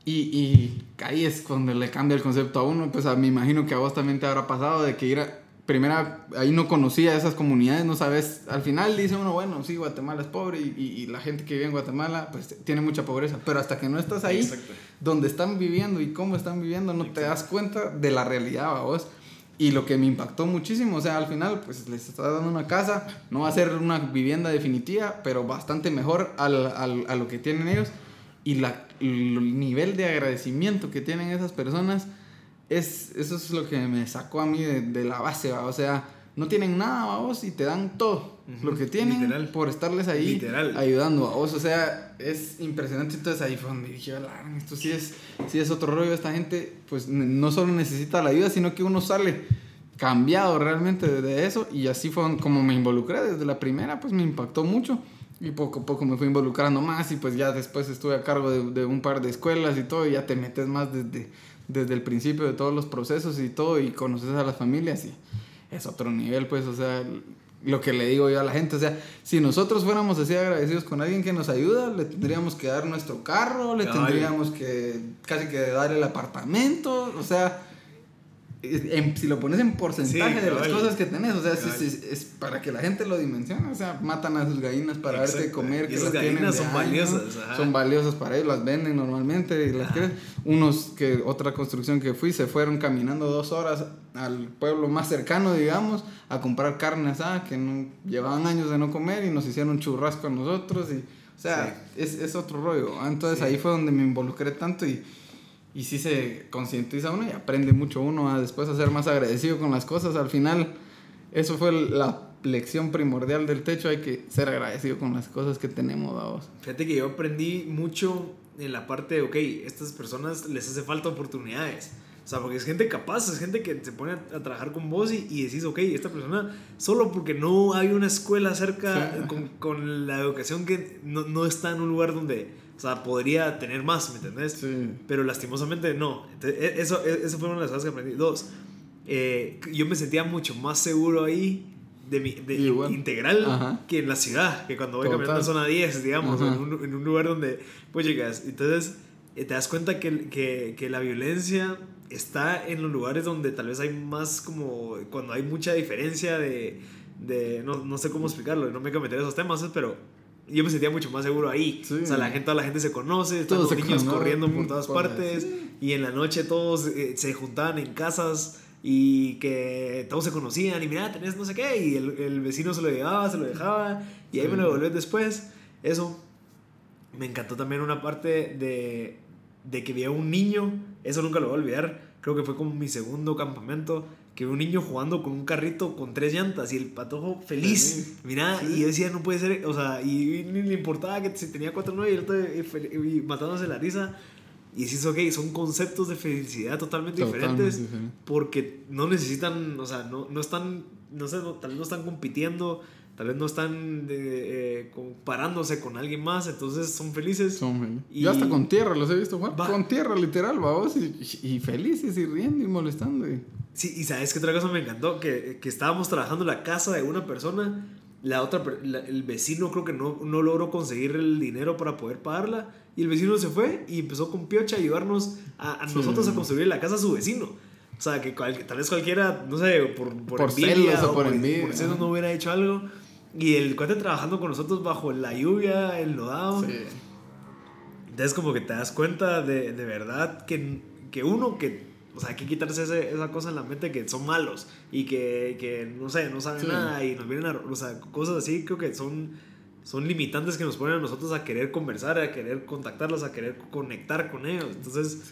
Y, y, ahí es cuando le cambia el concepto a uno. Pues a, me imagino que a vos también te habrá pasado de que ir a, primera, ahí no conocía esas comunidades, no sabes, al final dice uno, bueno, sí, Guatemala es pobre y, y, la gente que vive en Guatemala pues tiene mucha pobreza, pero hasta que no estás ahí, donde están viviendo y cómo están viviendo, no te das cuenta de la realidad, a vos. Y lo que me impactó muchísimo, o sea, al final, pues les está dando una casa, no va a ser una vivienda definitiva, pero bastante mejor al, al, a lo que tienen ellos. Y la, el nivel de agradecimiento que tienen esas personas, es, eso es lo que me sacó a mí de, la base, o sea, no tienen nada a vos y te dan todo lo que tienen por estarles ahí ayudando a vos, o sea, es impresionante, entonces ahí fue donde dije, esto sí es, sí es otro rollo, esta gente pues no solo necesita la ayuda, sino que uno sale cambiado realmente de eso. Y así fue como me involucré desde la primera, pues me impactó mucho. Y poco a poco me fui involucrando más. Y pues ya después estuve a cargo de, de un par de escuelas y todo. Y ya te metes más desde, desde el principio de todos los procesos y todo y conoces a las familias y es otro nivel, pues, o sea, lo que le digo yo a la gente, o sea, si nosotros fuéramos así agradecidos con alguien que nos ayuda, le tendríamos que dar nuestro carro, le tendríamos que casi que dar el apartamento, o sea, si lo pones en porcentaje de las cosas que tenés, o sea, es, para que la gente lo dimensione, o sea, matan a sus gallinas para darte de comer, que las gallinas son valiosas, son valiosas para ellos, las venden normalmente, y las unos que otra construcción que fui se fueron caminando dos horas al pueblo más cercano, digamos, a comprar carne asada que no, llevaban años de no comer y nos hicieron un churrasco a nosotros y, o sea, es, es otro rollo, entonces ahí fue donde me involucré tanto y y sí se concientiza uno y aprende mucho uno a después a ser más agradecido con las cosas. Al final, eso fue la lección primordial del techo, hay que ser agradecido con las cosas que tenemos dados. Fíjate que yo aprendí mucho en la parte de, ok, estas personas les hace falta oportunidades. O sea, porque es gente capaz, es gente que se pone a, trabajar con vos y, y, decís, ok, esta persona, solo porque no hay una escuela cerca con, con, la educación que no, no está en un lugar donde o sea, podría tener más, ¿me entendés? Sí. Pero lastimosamente no. E, eso, e, eso fue una de las cosas que aprendí. Dos, eh, yo me sentía mucho más seguro ahí de mi, de integral que en la ciudad, que cuando voy caminando en zona 10, digamos, en un, en un, lugar donde pues llegas. Entonces, eh, te das cuenta que, que, que, la violencia está en los lugares donde tal vez hay más como, cuando hay mucha diferencia de, de no, no sé cómo explicarlo, no me voy a meter esos temas, pero yo me sentía mucho más seguro ahí. O sea, la gente, toda la gente se conoce, todos los niños corriendo por todas partes. Y en la noche todos eh, se juntaban en casas y que todos se conocían y mira, tenés no sé qué, y el, el vecino se lo llevaba, se lo dejaba y ahí me lo devolvió después. Eso. Me encantó también una parte de, de que vi a un niño, eso nunca lo voy a olvidar, creo que fue como mi segundo campamento, que un niño jugando con un carrito con tres llantas y el patojo feliz. Mira, y yo decía, no puede ser, o sea, y ni le importaba que si tenía cuatro nueve y, el otro, y, matándose la risa. Y decís, ok, son conceptos de felicidad totalmente, diferentes porque no necesitan, o sea, no, no están, no sé, tal vez no están compitiendo, tal vez no están eh, comparándose con alguien más, entonces son felices. Son felices. Y Yo hasta con tierra los he visto jugar, con tierra literal, vamos, y, y, felices y riendo y molestando. Y... Sí, y sabes que otra cosa me encantó, que, que estábamos trabajando en la casa de una persona la otra, el vecino creo que no, no logró conseguir el dinero para poder pagarla y el vecino se fue y empezó con Piocha a ayudarnos a, nosotros a construir la casa a su vecino. O sea, que tal vez cualquiera, no sé, por, por, por envidia o por, envidia, por eso no hubiera hecho algo. Y el cuate trabajando con nosotros bajo la lluvia, el lodado. Sí. Entonces como que te das cuenta de, de verdad que, que uno que o sea, hay que quitarse esa cosa en la mente que son malos y que, que no sé, no saben nada y nos vienen a... O sea, cosas así creo que son, son limitantes que nos ponen a nosotros a querer conversar, a querer contactarlos, a querer conectar con ellos. Entonces,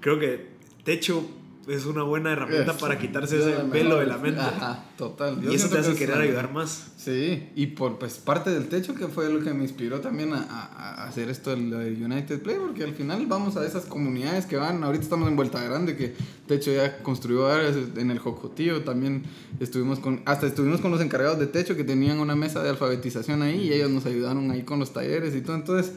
creo que Techo es una buena herramienta para quitarse ese velo de la mente. Ajá, total. y eso te hace querer ayudar más. Sí, y por pues parte del techo que fue lo que me inspiró también a, a, hacer esto de United Play, porque al final vamos a esas comunidades que van, ahorita estamos en Vuelta Grande, que Techo ya construyó áreas en el Jocotío, también estuvimos con, hasta estuvimos con los encargados de Techo que tenían una mesa de alfabetización ahí y ellos nos ayudaron ahí con los talleres y todo, entonces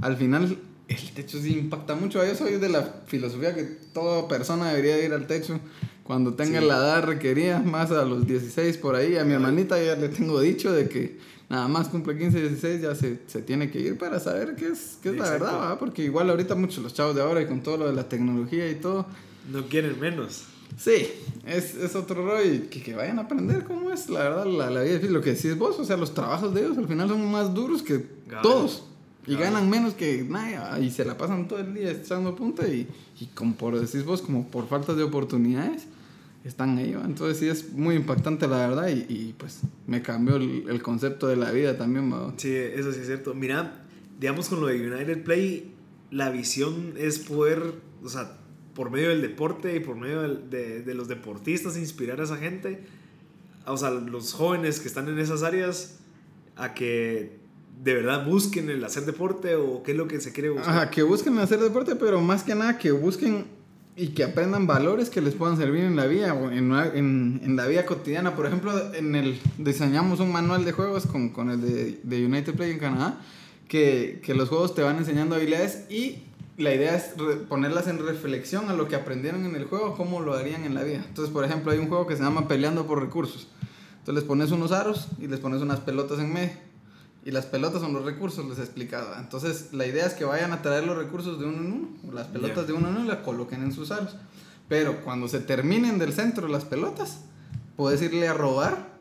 al final el techo sí impacta mucho. Yo soy de la filosofía que toda persona debería ir al techo cuando tenga la edad requerida, más a los 16 por ahí. A mi hermanita ya le tengo dicho de que nada más cumple 15, 16 ya se, se tiene que ir para saber qué es, qué es la verdad, ¿verdad? Porque igual ahorita muchos los chavos de ahora y con todo lo de la tecnología y todo. No quieren menos. Sí, es, es otro rollo y que, que, vayan a aprender cómo es la verdad la, la vida. Lo que decís vos, o sea, los trabajos de ellos al final son más duros que todos. Y ganan menos que nada y se la pasan todo el día echando punta y, y como por decís vos, como por falta de oportunidades, están ahí. Entonces sí es muy impactante la verdad y, y pues me cambió el, el, concepto de la vida también. Sí, eso sí es cierto. Mira, digamos con lo de United Play, la visión es poder, o sea, por medio del deporte y por medio de, de los deportistas, inspirar a esa gente, o sea, los jóvenes que están en esas áreas, a que de verdad busquen el hacer deporte o qué es lo que se quiere buscar? Ajá, que busquen hacer deporte, pero más que nada que busquen y que aprendan valores que les puedan servir en la vida, en, en, en la vida cotidiana. Por ejemplo, en el, diseñamos un manual de juegos con, con el de, de, United Play en Canadá, que, que, los juegos te van enseñando habilidades y la idea es ponerlas en reflexión a lo que aprendieron en el juego, cómo lo harían en la vida. Entonces, por ejemplo, hay un juego que se llama Peleando por Recursos. Entonces les pones unos aros y les pones unas pelotas en medio y las pelotas son los recursos, les he explicado. Entonces, la idea es que vayan a traer los recursos de uno en uno, las pelotas de uno en uno y las coloquen en sus aros. Pero cuando se terminen del centro las pelotas, puedes irle a robar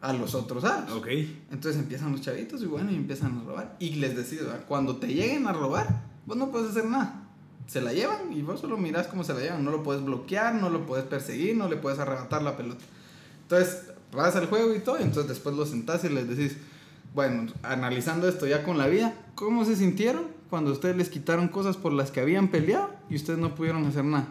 a los otros aros. Ok. Entonces empiezan los chavitos y bueno, y empiezan a robar. Y les decido, cuando te lleguen a robar, vos no puedes hacer nada. Se la llevan y vos solo mirás cómo se la llevan. No lo puedes bloquear, no lo puedes perseguir, no le puedes arrebatar la pelota. Entonces, vas al juego y todo, y entonces después los sentás y les decís, bueno, analizando esto ya con la vida, ¿cómo se sintieron cuando ustedes les quitaron cosas por las que habían peleado y ustedes no pudieron hacer nada?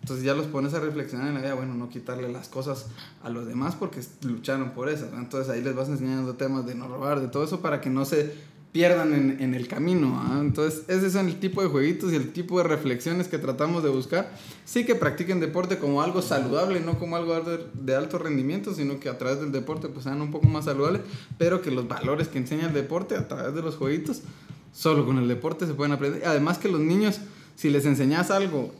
Entonces ya los pones a reflexionar en la vida, bueno, no quitarle las cosas a los demás porque lucharon por eso. Entonces ahí les vas enseñando temas de no robar, de todo eso para que no se pierdan en, en el camino. ¿ah? Entonces, ese es el tipo de jueguitos y el tipo de reflexiones que tratamos de buscar. Sí que practiquen deporte como algo saludable, no como algo de, alto rendimiento, sino que a través del deporte pues sean un poco más saludables, pero que los valores que enseña el deporte a través de los jueguitos, solo con el deporte se pueden aprender. Además que los niños, si les enseñas algo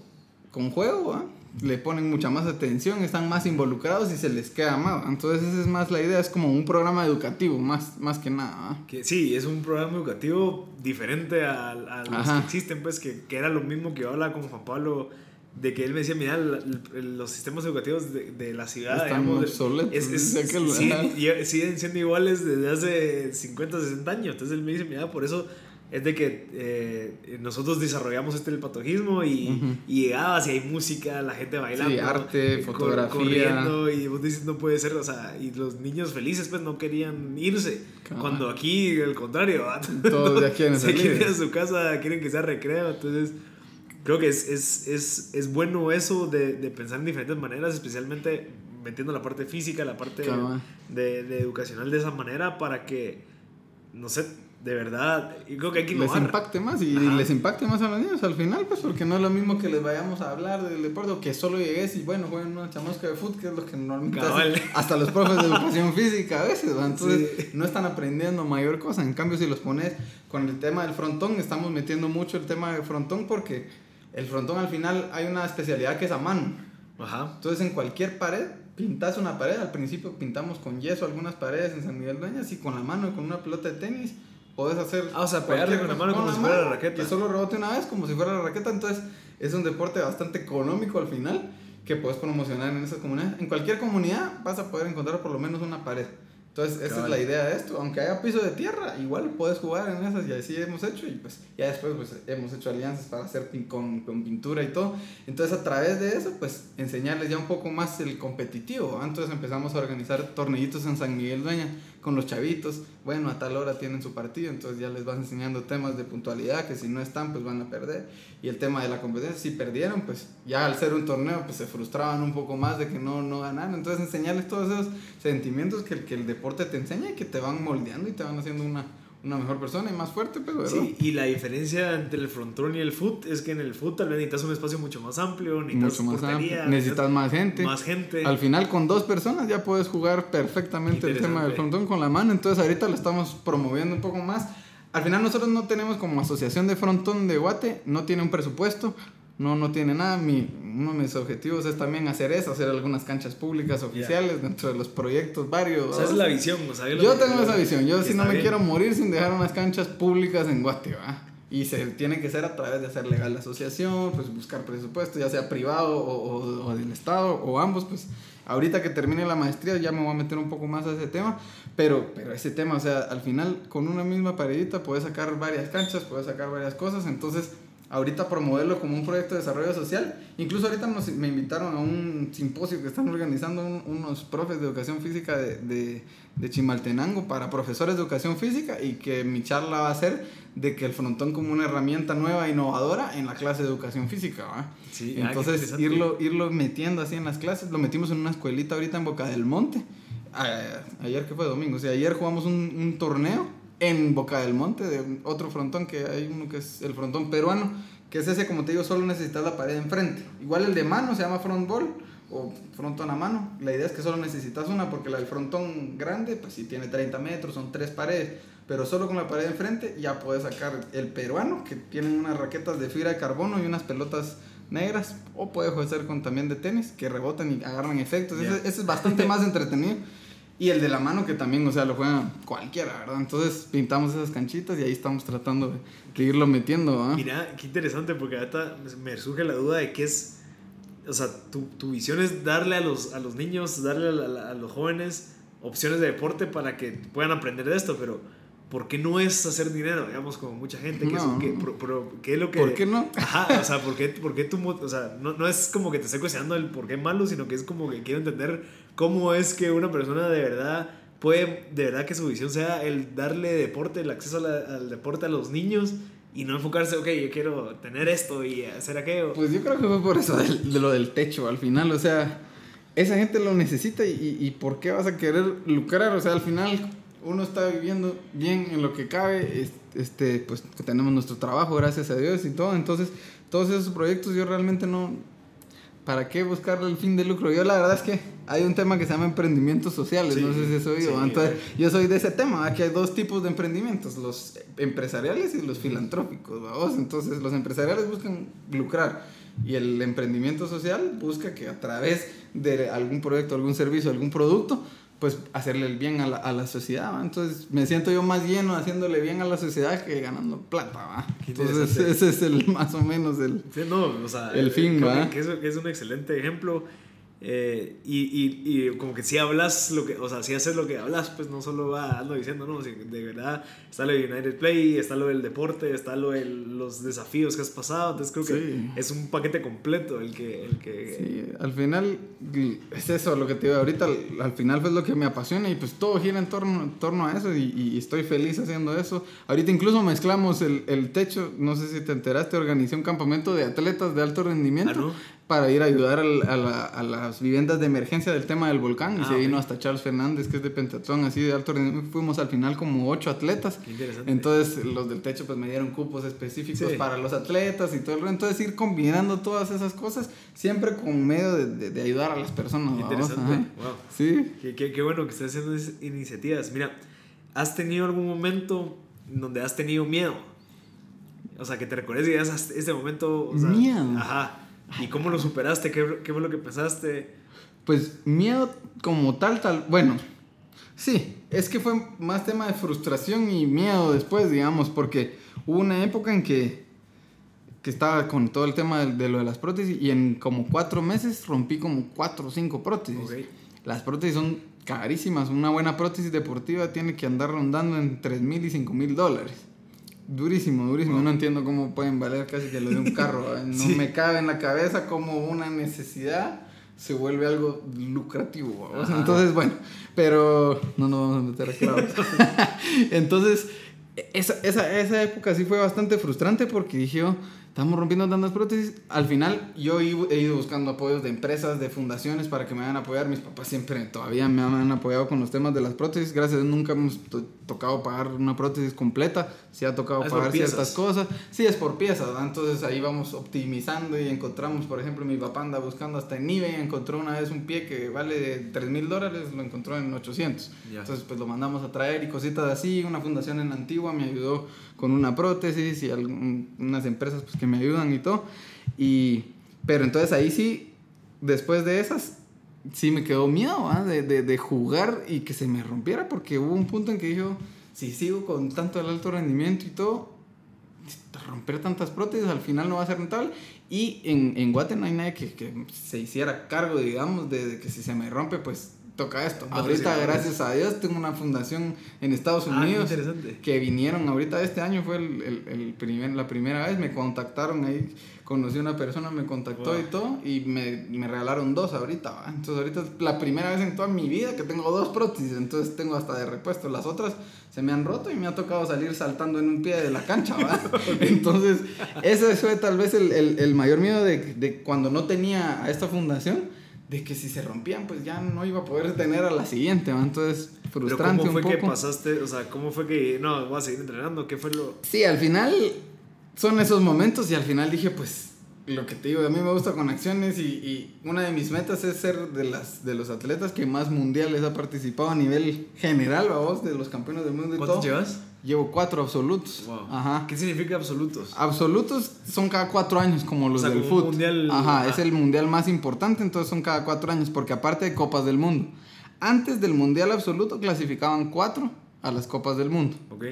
con juego, ¿ah? Le ponen mucha más atención, están más involucrados y se les queda más. Entonces esa es más la idea, es como un programa educativo, más, más que nada. Que, sí, es un programa educativo diferente a, a los que existen, pues que, que, era lo mismo que yo hablaba con Juan Pablo, de que él me decía, mira, los sistemas educativos de, de la ciudad, Están digamos, obsoletos. Es, es, siguen siendo iguales desde hace 50, 60 años. Entonces él me dice, mira, por eso es de que eh, nosotros desarrollamos este el patogismo y, y llegabas y hay música, la gente bailando. Sí, arte, fotografía. Corriendo y vos dices, no puede ser, o sea, y los niños felices pues no querían irse. Cuando aquí, al contrario, todos ya quieren Se quieren a su casa, quieren que sea recreo, entonces creo que es, es, es, es bueno eso de, de, pensar en diferentes maneras, especialmente metiendo la parte física, la parte de, de, educacional de esa manera para que, no sé, de verdad, y creo que hay que Les impacte más y les impacte más a los niños al final, pues porque no es lo mismo que les vayamos a hablar del deporte o que solo llegues y bueno, jueguen una chamusca de fútbol, que es lo que normalmente hacen hasta los profes de educación física a veces, entonces no están aprendiendo mayor cosa. En cambio, si los pones con el tema del frontón, estamos metiendo mucho el tema del frontón porque el frontón al final hay una especialidad que es a mano. Ajá. Entonces, en cualquier pared pintas una pared. Al principio pintamos con yeso algunas paredes en San Miguel Dueñas y con la mano y con una pelota de tenis Puedes hacer. Ah, o sea, pegarle con la mano como si fuera la raqueta. Que solo rebote una vez como si fuera la raqueta. Entonces, es un deporte bastante económico al final que puedes promocionar en esas comunidades. En cualquier comunidad vas a poder encontrar por lo menos una pared. Entonces, esa es la idea de esto. Aunque haya piso de tierra, igual puedes jugar en esas y así hemos hecho. Y pues ya después pues, hemos hecho alianzas para hacer con, con, pintura y todo. Entonces, a través de eso, pues enseñarles ya un poco más el competitivo. Entonces empezamos a organizar tornillitos en San Miguel Dueña con los chavitos. Bueno, a tal hora tienen su partido, entonces ya les vas enseñando temas de puntualidad, que si no están, pues van a perder. Y el tema de la competencia, si perdieron, pues ya al ser un torneo, pues se frustraban un poco más de que no, no ganaron. Entonces enseñarles todos esos sentimientos que, que el deporte te enseña y que te van moldeando y te van haciendo una, una mejor persona y más fuerte, pero Sí, y la diferencia entre el frontón y el foot es que en el foot tal vez necesitas un espacio mucho más amplio, necesitas mucho más amplio, necesitas más gente. Más gente. Al final con dos personas ya puedes jugar perfectamente el tema del frontón con la mano, entonces ahorita lo estamos promoviendo un poco más. Al final nosotros no tenemos como asociación de frontón de Guate, no tiene un presupuesto, no, no tiene nada. Mi, uno de mis objetivos es también hacer eso, hacer algunas canchas públicas oficiales dentro de los proyectos varios. O sea, esa es la visión. O sea, yo tengo esa visión. Yo si no me quiero morir sin dejar unas canchas públicas en Guate, Y se tiene que ser a través de hacer legal la asociación, pues buscar presupuesto, ya sea privado o, o, del Estado o ambos, pues ahorita que termine la maestría ya me voy a meter un poco más a ese tema, pero, pero ese tema, o sea, al final con una misma paredita puedes sacar varias canchas, puedes sacar varias cosas, entonces ahorita promoverlo como un proyecto de desarrollo social. Incluso ahorita me invitaron a un simposio que están organizando unos profes de educación física de, de, de, Chimaltenango para profesores de educación física y que mi charla va a ser de que el frontón como una herramienta nueva, innovadora en la clase de educación física. ¿va? Sí, ah, Entonces irlo, irlo metiendo así en las clases, lo metimos en una escuelita ahorita en Boca del Monte. Ayer que fue domingo, o sea, ayer jugamos un, un torneo en Boca del Monte, de otro frontón, que hay uno que es el frontón peruano, que es ese, como te digo, solo necesitas la pared enfrente. Igual el de mano se llama front ball o frontón a mano. La idea es que solo necesitas una, porque la del frontón grande, pues si tiene 30 metros, son tres paredes. Pero solo con la pared enfrente ya puedes sacar el peruano, que tienen unas raquetas de fibra de carbono y unas pelotas negras. O puedes hacer con también de tenis, que rebotan y agarran efectos. ese es bastante más entretenido. Y el de la mano que también, o sea, lo juega cualquiera, ¿verdad? Entonces pintamos esas canchitas y ahí estamos tratando de, irlo metiendo, ¿verdad? Mira, qué interesante porque ahorita me surge la duda de qué es, o sea, tu, tu visión es darle a los, a los niños, darle a, los jóvenes opciones de deporte para que puedan aprender de esto, pero ¿por qué no es hacer dinero? Digamos, como mucha gente, que, es, que, es lo que... ¿Por qué no? Ajá, o sea, ¿por qué, por qué tú, o sea, no, no es como que te esté cuestionando el por qué malo, sino que es como que quiero entender cómo es que una persona de verdad puede, de verdad que su visión sea el darle deporte, el acceso al deporte a los niños y no enfocarse, ok, yo quiero tener esto y hacer aquello. Pues yo creo que fue por eso de, lo del techo al final, o sea, esa gente lo necesita y, y, ¿por qué vas a querer lucrar? O sea, al final uno está viviendo bien en lo que cabe, este, pues tenemos nuestro trabajo, gracias a Dios y todo, entonces todos esos proyectos yo realmente no, ¿para qué buscar el fin de lucro? Yo la verdad es que hay un tema que se llama emprendimientos sociales, no sé si eso oído. Entonces, yo soy de ese tema, aquí hay dos tipos de emprendimientos, los empresariales y los filantrópicos, ¿vamos? Entonces, los empresariales buscan lucrar y el emprendimiento social busca que a través de algún proyecto, algún servicio, algún producto, pues hacerle el bien a la, a la sociedad, Entonces me siento yo más lleno haciéndole bien a la sociedad que ganando plata, ¿va? Entonces ese es el más o menos el, no, o sea, el fin, ¿va? Que, eso, que es un excelente ejemplo Eh, y, y, y, como que si hablas lo que, o sea, si haces lo que hablas, pues no solo va ando diciendo, no, de verdad está lo de United Play, está lo del deporte, está lo de los desafíos que has pasado, entonces creo que es un paquete completo el que... El que... Sí, al final es eso lo que te digo ahorita, al, final fue lo que me apasiona y pues todo gira en torno, en torno a eso y, y, estoy feliz haciendo eso. Ahorita incluso mezclamos el, el, techo, no sé si te enteraste, organizé un campamento de atletas de alto rendimiento. Ah, ¿no? Para ir a ayudar a, las viviendas de emergencia del tema del volcán. y ah, se vino hasta Charles Fernández, que es de Pentatlón, así de alto rendimiento. Fuimos al final como ocho atletas. Entonces los del techo pues me dieron cupos específicos para los atletas y todo el Entonces ir combinando todas esas cosas, siempre con medio de, de, ayudar a las personas. interesante. Wow. Sí. Qué, qué, qué, bueno que estés haciendo esas iniciativas. Mira, ¿has tenido algún momento donde has tenido miedo? O sea, que te recuerdes y digas este momento. O sea, miedo. Ajá ¿Y cómo lo superaste? ¿Qué, ¿Qué, fue lo que pensaste? Pues miedo como tal, tal. Bueno, sí, es que fue más tema de frustración y miedo después, digamos, porque hubo una época en que, que estaba con todo el tema de, lo de las prótesis y en como cuatro meses rompí como cuatro o cinco prótesis. Las prótesis son carísimas. Una buena prótesis deportiva tiene que andar rondando en 3 mil y 5 mil dólares. Durísimo, durísimo. No entiendo cómo pueden valer casi que lo de un carro. No me cabe en la cabeza como una necesidad se vuelve algo lucrativo. Entonces, bueno, pero no nos vamos a meter aquí. Entonces, esa, esa, esa época sí fue bastante frustrante porque dije estamos rompiendo tantas prótesis. Al final yo he ido buscando apoyos de empresas, de fundaciones para que me vayan a apoyar. Mis papás siempre todavía me han apoyado con los temas de las prótesis. Gracias nunca hemos tocado pagar una prótesis completa. Sí ha tocado pagar ciertas cosas. Sí, es por piezas. Entonces ahí vamos optimizando y encontramos, por ejemplo, mi papá anda buscando hasta en eBay. Encontró una vez un pie que vale 3 mil dólares, lo encontró en 800. Entonces pues lo mandamos a traer y cositas así. Una fundación en Antigua me ayudó con una prótesis y unas empresas pues, que me ayudan y todo. Y, pero entonces ahí sí, después de esas, sí me quedó miedo de, de, de, jugar y que se me rompiera porque hubo un punto en que yo, si sigo con tanto alto rendimiento y todo, romper tantas prótesis al final no va a ser rentable. Y en, en Guate no hay nadie que, que se hiciera cargo, digamos, de, que si se me rompe, pues toca esto. Ahorita, gracias a Dios, tengo una fundación en Estados ah, Unidos que vinieron. Ahorita este año fue el, el, primer, la primera vez, me contactaron ahí, conocí a una persona, me contactó y todo, y me, me, regalaron dos ahorita. Entonces, ahorita es la primera vez en toda mi vida que tengo dos prótesis, entonces tengo hasta de repuesto. Las otras se me han roto y me ha tocado salir saltando en un pie de la cancha. entonces, ese fue tal vez el, el mayor miedo de, de cuando no tenía a esta fundación de que si se rompían, pues ya no iba a poder tener a la siguiente, Entonces, frustrante ¿Cómo fue que pasaste? O sea, ¿cómo fue que, no, voy a seguir entrenando? ¿Qué fue lo...? Sí, al final son esos momentos y al final dije, pues, lo que te digo, a mí me gusta con acciones y, y, una de mis metas es ser de, las, de los atletas que más mundiales ha participado a nivel general, vos, de los campeones del mundo y ¿Cuántos llevas? Llevo cuatro absolutos. Ajá. ¿Qué significa absolutos? Absolutos son cada cuatro años, como los del fútbol. Mundial... Ajá, es el mundial más importante, entonces son cada cuatro años, porque aparte de Copas del Mundo. Antes del mundial absoluto clasificaban cuatro a las Copas del Mundo. Ok.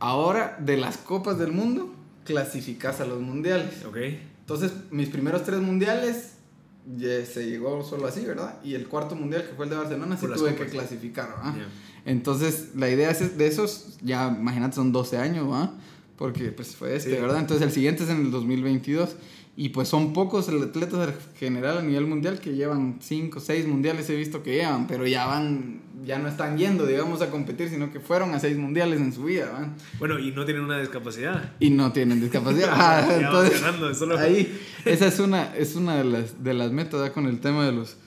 Ahora, de las Copas del Mundo, clasificas a los mundiales. Ok. Entonces, mis primeros tres mundiales ya se llegó solo así, ¿verdad? Y el cuarto mundial, que fue el de Barcelona, sí tuve que clasificar, ¿verdad? Entonces, la idea es de esos, ya imagínate, son 12 años, ¿va? Porque pues fue este, ¿verdad? Entonces, el siguiente es en el 2022. Y pues son pocos atletas en general a nivel mundial que llevan 5, 6 mundiales, he visto que llevan, pero ya van, ya no están yendo, digamos, a competir, sino que fueron a 6 mundiales en su vida, ¿va? Bueno, y no tienen una discapacidad. Y no tienen discapacidad. ah, entonces, ganando, ahí, esa es una, es una de las, de las metas, ¿va? Con el tema de los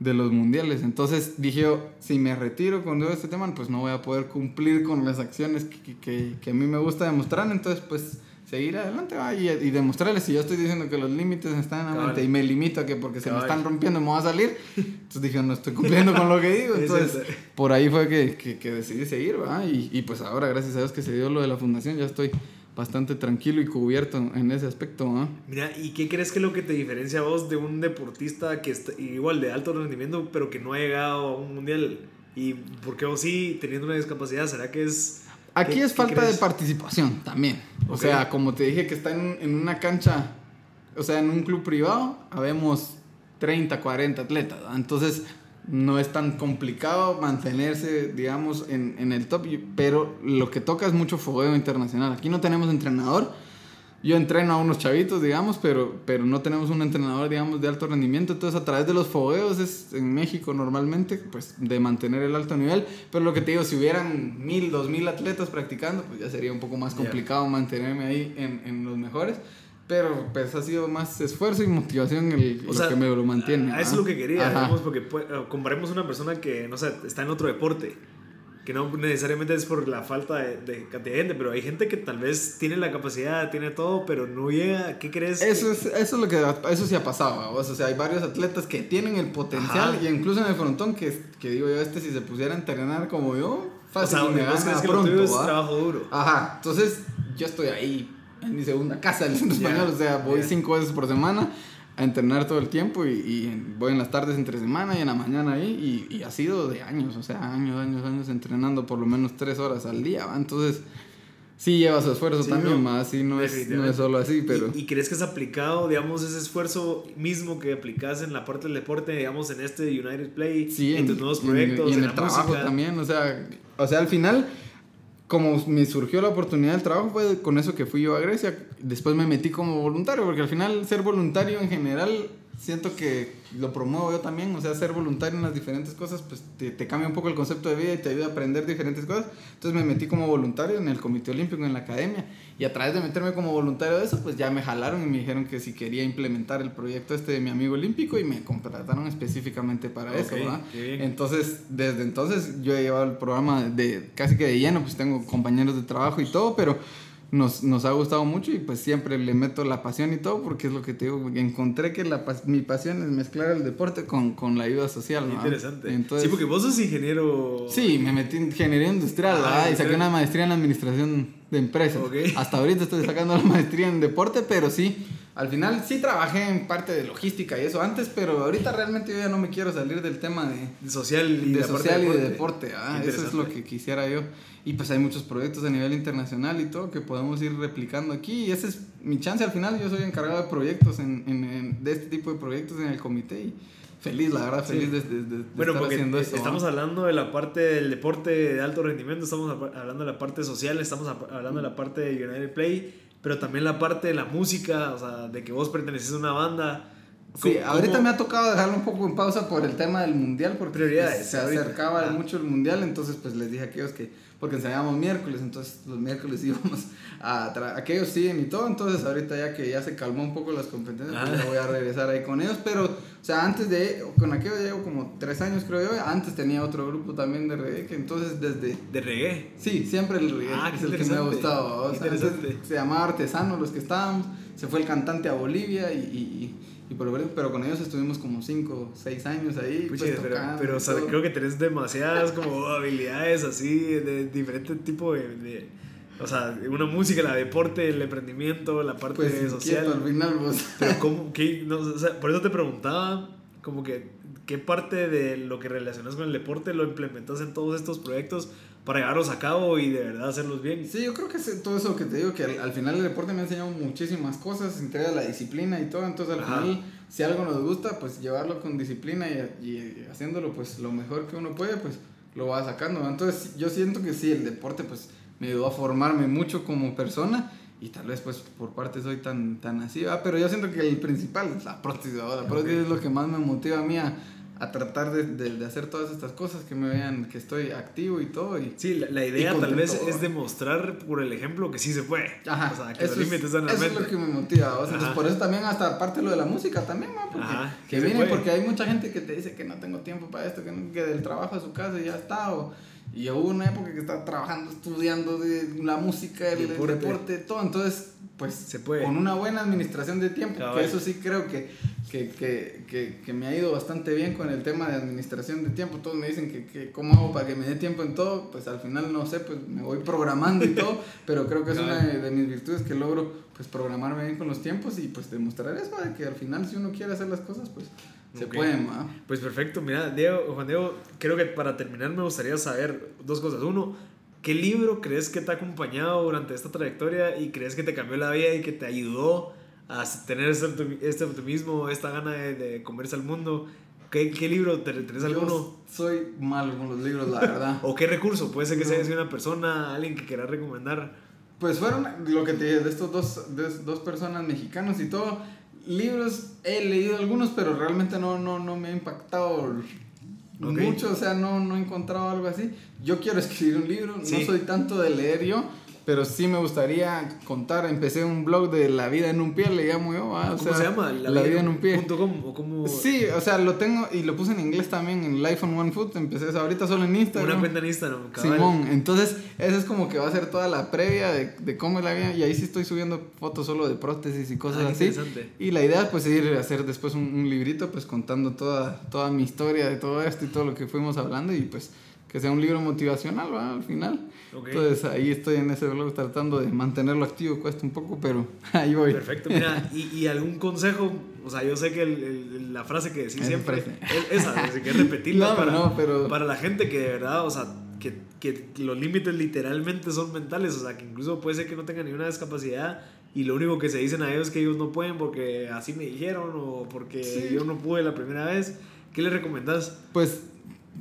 de los mundiales. Entonces dije yo, si me retiro con todo este tema, pues no voy a poder cumplir con las acciones que, que, que a mí me gusta demostrar. Entonces, pues seguir adelante y, y, demostrarles si yo estoy diciendo que los límites están en la mente y me limito a que porque se me están rompiendo me voy a salir. Entonces dije, no estoy cumpliendo con lo que digo. Entonces, por ahí fue que, que, que decidí seguir, ¿verdad? Y, y pues ahora, gracias a Dios que se dio lo de la fundación, ya estoy bastante tranquilo y cubierto en ese aspecto. ¿no? Mira, ¿y qué crees que es lo que te diferencia a vos de un deportista que está igual de alto rendimiento, pero que no ha llegado a un mundial? ¿Y por qué vos sí, teniendo una discapacidad, será que es... Aquí es falta de participación también. O sea, como te dije que está en, en, una cancha, o sea, en un club privado, habemos 30, 40 atletas. Entonces, no es tan complicado mantenerse, digamos, en, en, el top, pero lo que toca es mucho fogueo internacional. Aquí no tenemos entrenador. Yo entreno a unos chavitos, digamos, pero, pero no tenemos un entrenador, digamos, de alto rendimiento. Entonces, a través de los fogueos es en México normalmente, pues, de mantener el alto nivel. Pero lo que te digo, si hubieran mil, dos mil atletas practicando, pues ya sería un poco más complicado mantenerme ahí en, en los mejores. Pero pues ha sido más esfuerzo y motivación el, lo que me lo mantiene. Eso es lo que quería, digamos, porque pues, comparemos una persona que, no sé, está en otro deporte, que no necesariamente es por la falta de, de, cantidad de gente, pero hay gente que tal vez tiene la capacidad, tiene todo, pero no llega. ¿Qué crees? Eso, es, eso, es lo que, eso sí ha pasado, o sea, hay varios atletas que tienen el potencial, y incluso en el frontón, que, que digo yo, este si se pusiera a entrenar como yo, fácil, o sea, me gana que pronto, es trabajo duro. Ajá, entonces yo estoy ahí en mi segunda casa del centro español, o sea, voy cinco veces por semana a entrenar todo el tiempo y, y, voy en las tardes entre semana y en la mañana ahí y, y, ha sido de años, o sea, años, años, años entrenando por lo menos tres horas al día, ¿va? entonces sí lleva su esfuerzo también, más así no es, no es solo así, pero... ¿Y, crees que es aplicado, digamos, ese esfuerzo mismo que aplicas en la parte del deporte, digamos, en este United Play, sí, en, tus nuevos proyectos, y en, el trabajo también, o sea, o sea, al final como me surgió la oportunidad del trabajo fue con eso que fui yo a Grecia. Después me metí como voluntario, porque al final ser voluntario en general siento que lo promuevo yo también, o sea, ser voluntario en las diferentes cosas, pues te, te, cambia un poco el concepto de vida y te ayuda a aprender diferentes cosas. Entonces me metí como voluntario en el Comité Olímpico, en la academia, y a través de meterme como voluntario de eso, pues ya me jalaron y me dijeron que si quería implementar el proyecto este de mi amigo olímpico y me contrataron específicamente para eso, ¿verdad? Entonces, desde entonces yo he llevado el programa de casi que de lleno, pues tengo compañeros de trabajo y todo, pero nos, nos, ha gustado mucho y pues siempre le meto la pasión y todo porque es lo que te digo, encontré que la, mi pasión es mezclar el deporte con, con la ayuda social. ¿no? Interesante. Entonces, sí, porque vos sos ingeniero... Sí, me metí en ingeniería industrial ah, y saqué una maestría en administración de empresas. Hasta ahorita estoy sacando la maestría en deporte, pero sí, al final sí trabajé en parte de logística y eso antes, pero ahorita realmente yo ya no me quiero salir del tema de, social y de, social y de deporte. Ah, eso es lo que quisiera yo. Y pues hay muchos proyectos a nivel internacional y todo que podemos ir replicando aquí. Y ese es mi chance al final. Yo soy encargado de proyectos, en, en, de este tipo de proyectos en el comité. Y feliz, la verdad, feliz de, de, de bueno, estar haciendo esto. Estamos hablando de la parte del deporte de alto rendimiento, estamos hablando de la parte social, estamos hablando de la parte de United Play, pero también la parte de la música, o sea, de que vos perteneces a una banda. Sí, ahorita me ha tocado dejarlo un poco en pausa por el tema del mundial, porque Prioridades, se acercaba mucho el mundial, entonces pues les dije a aquellos que porque ensayábamos miércoles, entonces los miércoles íbamos a aquellos siguen y todo, entonces ahorita ya que ya se calmó un poco las competencias, pues ya ah. voy a regresar ahí con ellos, pero, o sea, antes de, con aquellos llevo como tres años creo yo, antes tenía otro grupo también de reggae, que entonces desde... ¿De reggae? Sí, siempre el reggae, ah, es el que me ha gustado, o sea, se llamaba Artesano los que estábamos, se fue el cantante a Bolivia y, y y por pero con ellos estuvimos como 5, 6 años ahí. pues, pero, pero o sea, creo que tenés demasiadas como habilidades así, de diferente tipo de, o sea, una música, la deporte, el emprendimiento, la parte pues, social. al final, vos. Pero cómo, qué, no, o sea, por eso te preguntaba, como que, ¿qué parte de lo que relacionas con el deporte lo implementas en todos estos proyectos? Para llevarlos a cabo y de verdad hacerlos bien. Sí, yo creo que es todo eso que te digo, que al, final el deporte me ha enseñado muchísimas cosas, entre la disciplina y todo, entonces al final si algo nos gusta, pues llevarlo con disciplina y, haciéndolo pues lo mejor que uno puede, pues lo va sacando. Entonces yo siento que sí, el deporte pues me ayudó a formarme mucho como persona y tal vez pues por parte soy tan, tan así, pero yo siento que el principal es la prótesis, la prótesis es lo que más me motiva a mí a a tratar de, de, hacer todas estas cosas, que me vean que estoy activo y todo. Y, sí, la, idea tal vez es demostrar por el ejemplo que sí se puede. Ajá, o sea, que eso los límites es, Eso es lo que me motiva. O sea, pues por eso también hasta aparte lo de la música también, ¿no? Porque, Ajá, que viene porque hay mucha gente que te dice que no tengo tiempo para esto, que, que del trabajo a su casa y ya está. O, y hubo una época que estaba trabajando, estudiando de la música, el, deporte. todo. Entonces, pues se puede. con una buena administración de tiempo, que eso sí creo que, que, que, que, me ha ido bastante bien con el tema de administración de tiempo. Todos me dicen que, que cómo hago para que me dé tiempo en todo. Pues al final no sé, pues me voy programando y todo, pero creo que es una de, mis virtudes que logro pues programarme bien con los tiempos y pues demostrar eso, de que al final si uno quiere hacer las cosas, pues se puede, Pues perfecto, mira, Diego, Juan Diego, creo que para terminar me gustaría saber dos cosas. Uno, ¿qué libro crees que te ha acompañado durante esta trayectoria y crees que te cambió la vida y que te ayudó a tener este, este optimismo, esta gana de, comerse al mundo. ¿Qué, qué libro? ¿Tenés alguno? soy malo con los libros, la verdad. ¿O qué recurso? Puede ser que sea una persona, alguien que quiera recomendar. Pues fueron lo que te dije, de estos dos, de, dos personas mexicanos y todo. Libros, he leído algunos, pero realmente no, no, no me ha impactado mucho, o sea, no, no he encontrado algo así. Yo quiero escribir un libro, no soy tanto de leer yo, pero sí me gustaría contar. Empecé un blog de La vida en un pie, le llamo yo. ¿Cómo se llama? La, vida, en un pie. ¿o Sí, o sea, lo tengo y lo puse en inglés también en Life on One Foot. Empecé ahorita solo en Instagram. Una cuenta en Instagram, Simón, entonces eso es como que va a ser toda la previa de, de, cómo es la vida. Y ahí sí estoy subiendo fotos solo de prótesis y cosas ah, así. Y la idea es pues ir a hacer después un, un, librito pues contando toda, toda mi historia de todo esto y todo lo que fuimos hablando y pues que sea un libro motivacional al final. Entonces ahí estoy en ese blog tratando de mantenerlo activo, cuesta un poco, pero ahí voy. Perfecto, mira, ¿y, y algún consejo? O sea, yo sé que el, la frase que decís siempre es esa, así que repetirla para, pero... para la gente que de verdad, o sea, que, que los límites literalmente son mentales, o sea, que incluso puede ser que no tengan ninguna discapacidad y lo único que se dicen a ellos es que ellos no pueden porque así me dijeron o porque yo no pude la primera vez. ¿Qué les recomendás? Pues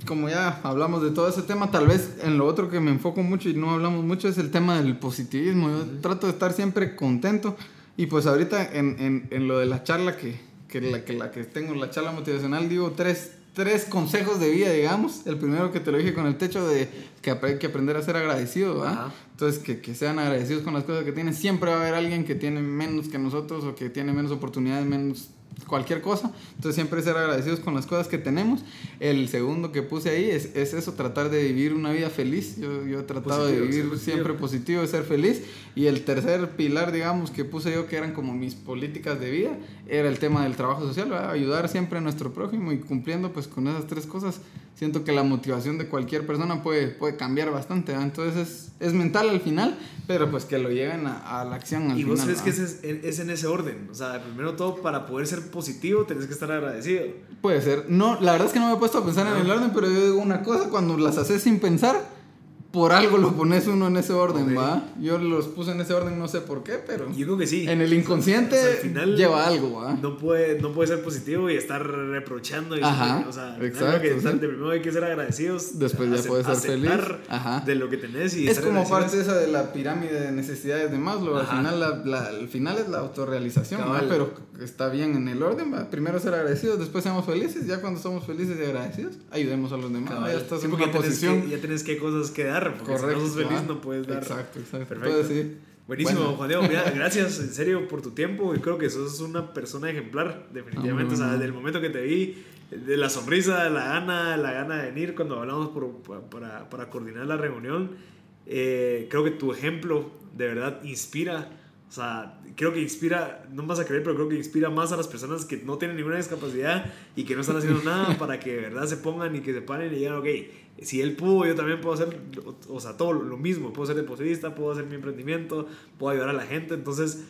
como ya hablamos de todo ese tema, tal vez en lo otro que me enfoco mucho y no hablamos mucho es el tema del positivismo. Yo trato de estar siempre contento y pues ahorita en, en, en lo de la charla que, que, la, que la que tengo, la charla motivacional, digo tres, tres consejos de vida, digamos. El primero que te lo dije con el techo de que hay que aprender a ser agradecido, Entonces, que, que, sean agradecidos con las cosas que tienen. Siempre va a haber alguien que tiene menos que nosotros o que tiene menos oportunidades, menos cualquier cosa. Entonces siempre ser agradecidos con las cosas que tenemos. El segundo que puse ahí es, es eso, tratar de vivir una vida feliz. Yo, yo he tratado de vivir siempre positivo, de ser feliz. Y el tercer pilar, digamos, que puse yo, que eran como mis políticas de vida, era el tema del trabajo social, ayudar siempre a nuestro prójimo y cumpliendo pues con esas tres cosas siento que la motivación de cualquier persona puede, puede cambiar bastante. Entonces es, es, mental al final, pero pues que lo lleven a, la acción al ¿Y vos crees que es, es, en ese orden? O sea, primero todo, para poder ser positivo, tenés que estar agradecido. Puede ser. No, la verdad es que no me he puesto a pensar en el orden, pero yo digo una cosa, cuando las haces sin pensar por algo lo pones uno en ese orden, ¿va? Yo los puse en ese orden, no sé por qué, pero. Yo creo que sí. En el inconsciente lleva algo, ¿va? No puede, no puede ser positivo y estar reprochando. Y Ajá. o sea, exacto. Que, de primero hay que ser agradecidos. Después ya puedes ser feliz. Ajá. De lo que tenés y Es como parte esa de la pirámide de necesidades de Maslow. Al final, la, la, al final es la autorrealización, Pero está bien en el orden, ¿va? Primero ser agradecidos, después seamos felices. Ya cuando somos felices y agradecidos, ayudemos a los demás. Ya estás en una posición. ya tienes que cosas que dar porque Correcto, si no sos feliz no puedes dar. Exacto, exacto. Perfecto. Buenísimo, Juan Diego. Mira, gracias en serio por tu tiempo. Y creo que sos una persona ejemplar, definitivamente. o sea, desde el momento que te vi, de la sonrisa, la gana, la gana de venir cuando hablamos por, para, para, coordinar la reunión, eh, creo que tu ejemplo de verdad inspira o sea, creo que inspira, no vas a creer, pero creo que inspira más a las personas que no tienen ninguna discapacidad y que no están haciendo nada para que de verdad se pongan y que se paren y digan, ok, si él pudo, yo también puedo hacer, o sea, todo lo mismo. Puedo ser depositista, puedo hacer mi emprendimiento, puedo ayudar a la gente. Entonces,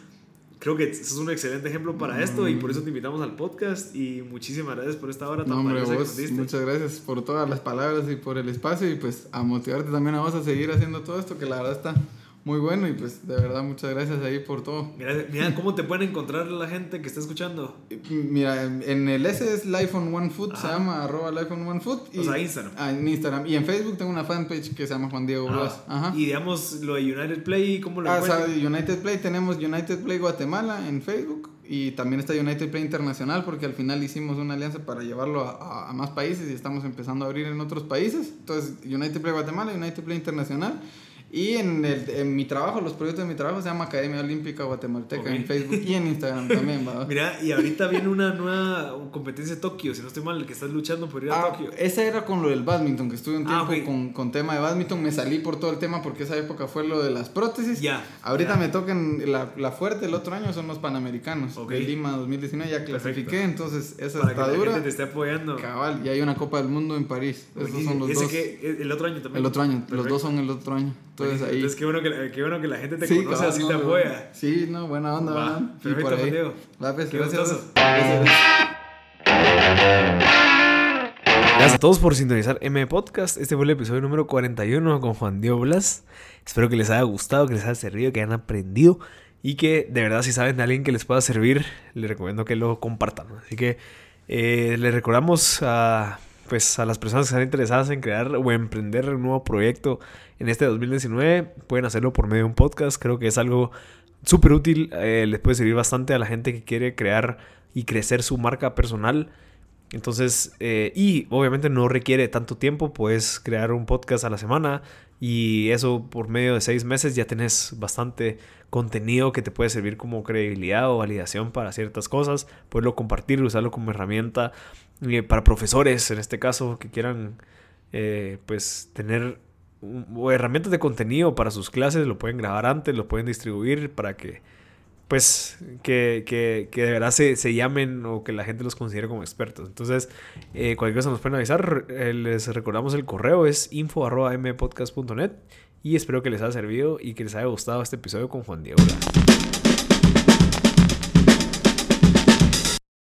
creo que es un excelente ejemplo para esto y por eso te invitamos al podcast y muchísimas gracias por esta hora tan no, Muchas gracias por todas las palabras y por el espacio y pues a motivarte también a vos a seguir haciendo todo esto que la verdad está muy bueno y pues de verdad muchas gracias ahí por todo. Mira, ¿cómo te pueden encontrar la gente que está escuchando? Mira, en el S es Life on One Foot, se llama arroba Life on One Foot. Y, o sea, Instagram. Ah, en Instagram. Y en Facebook tengo una fanpage que se llama Juan Diego Blas. Ajá. Y digamos lo de United Play, ¿cómo lo Ah, o sea, United Play tenemos United Play Guatemala en Facebook. Y también está United Play Internacional porque al final hicimos una alianza para llevarlo a, a más países y estamos empezando a abrir en otros países. Entonces, United Play Guatemala, United Play Internacional. Y en, el, en mi trabajo, los proyectos de mi trabajo se llama Academia Olímpica Guatemalteca en Facebook y en Instagram también, ¿va? Mira, y ahorita viene una nueva competencia de Tokio, si no estoy mal, el que estás luchando por ir a ah, Tokio. Esa era con lo del badminton, que estuve un ah, tiempo con, con, tema de badminton, me salí por todo el tema porque esa época fue lo de las prótesis. Ya. Ahorita me tocan la, la, fuerte el otro año son los Panamericanos. Okay. De Lima 2019 ya clasifiqué, entonces esa Para está que dura. Gente te esté apoyando. Cabal, y hay una Copa del Mundo en París. Esos son los ¿Ese dos. Que, el otro año también. El otro año, los dos son el otro año. Entonces ahí. Entonces qué bueno que, qué bueno que la gente te conoce así te apoya. Sí, no, buena onda, Va, Perfecto, por ahí. Va, pues, qué gracias. Gracias a todos por sintonizar M Podcast. Este fue el episodio número 41 con Juan Diego Blas. Espero que les haya gustado, que les haya servido, que hayan aprendido. y que de verdad si saben de alguien que les pueda servir, les recomiendo que lo compartan. Así que eh, les recordamos a, pues, a las personas que están interesadas en crear o emprender un nuevo proyecto en este 2019, pueden hacerlo por medio de un podcast. Creo que es algo súper útil, eh, les puede servir bastante a la gente que quiere crear y crecer su marca personal. Entonces, eh, y obviamente no requiere tanto tiempo, puedes crear un podcast a la semana y eso por medio de seis meses ya tenés bastante contenido que te puede servir como credibilidad o validación para ciertas cosas, puedes compartir, usarlo como herramienta para profesores en este caso que quieran eh, pues tener herramientas de contenido para sus clases, lo pueden grabar antes, lo pueden distribuir para que pues que, que, que de verdad se, se, llamen o que la gente los considere como expertos. Entonces, eh, cualquier cosa nos pueden avisar. Eh, les recordamos el correo, es info.mpodcast.net y espero que les haya servido y que les haya gustado este episodio con Juan Diego.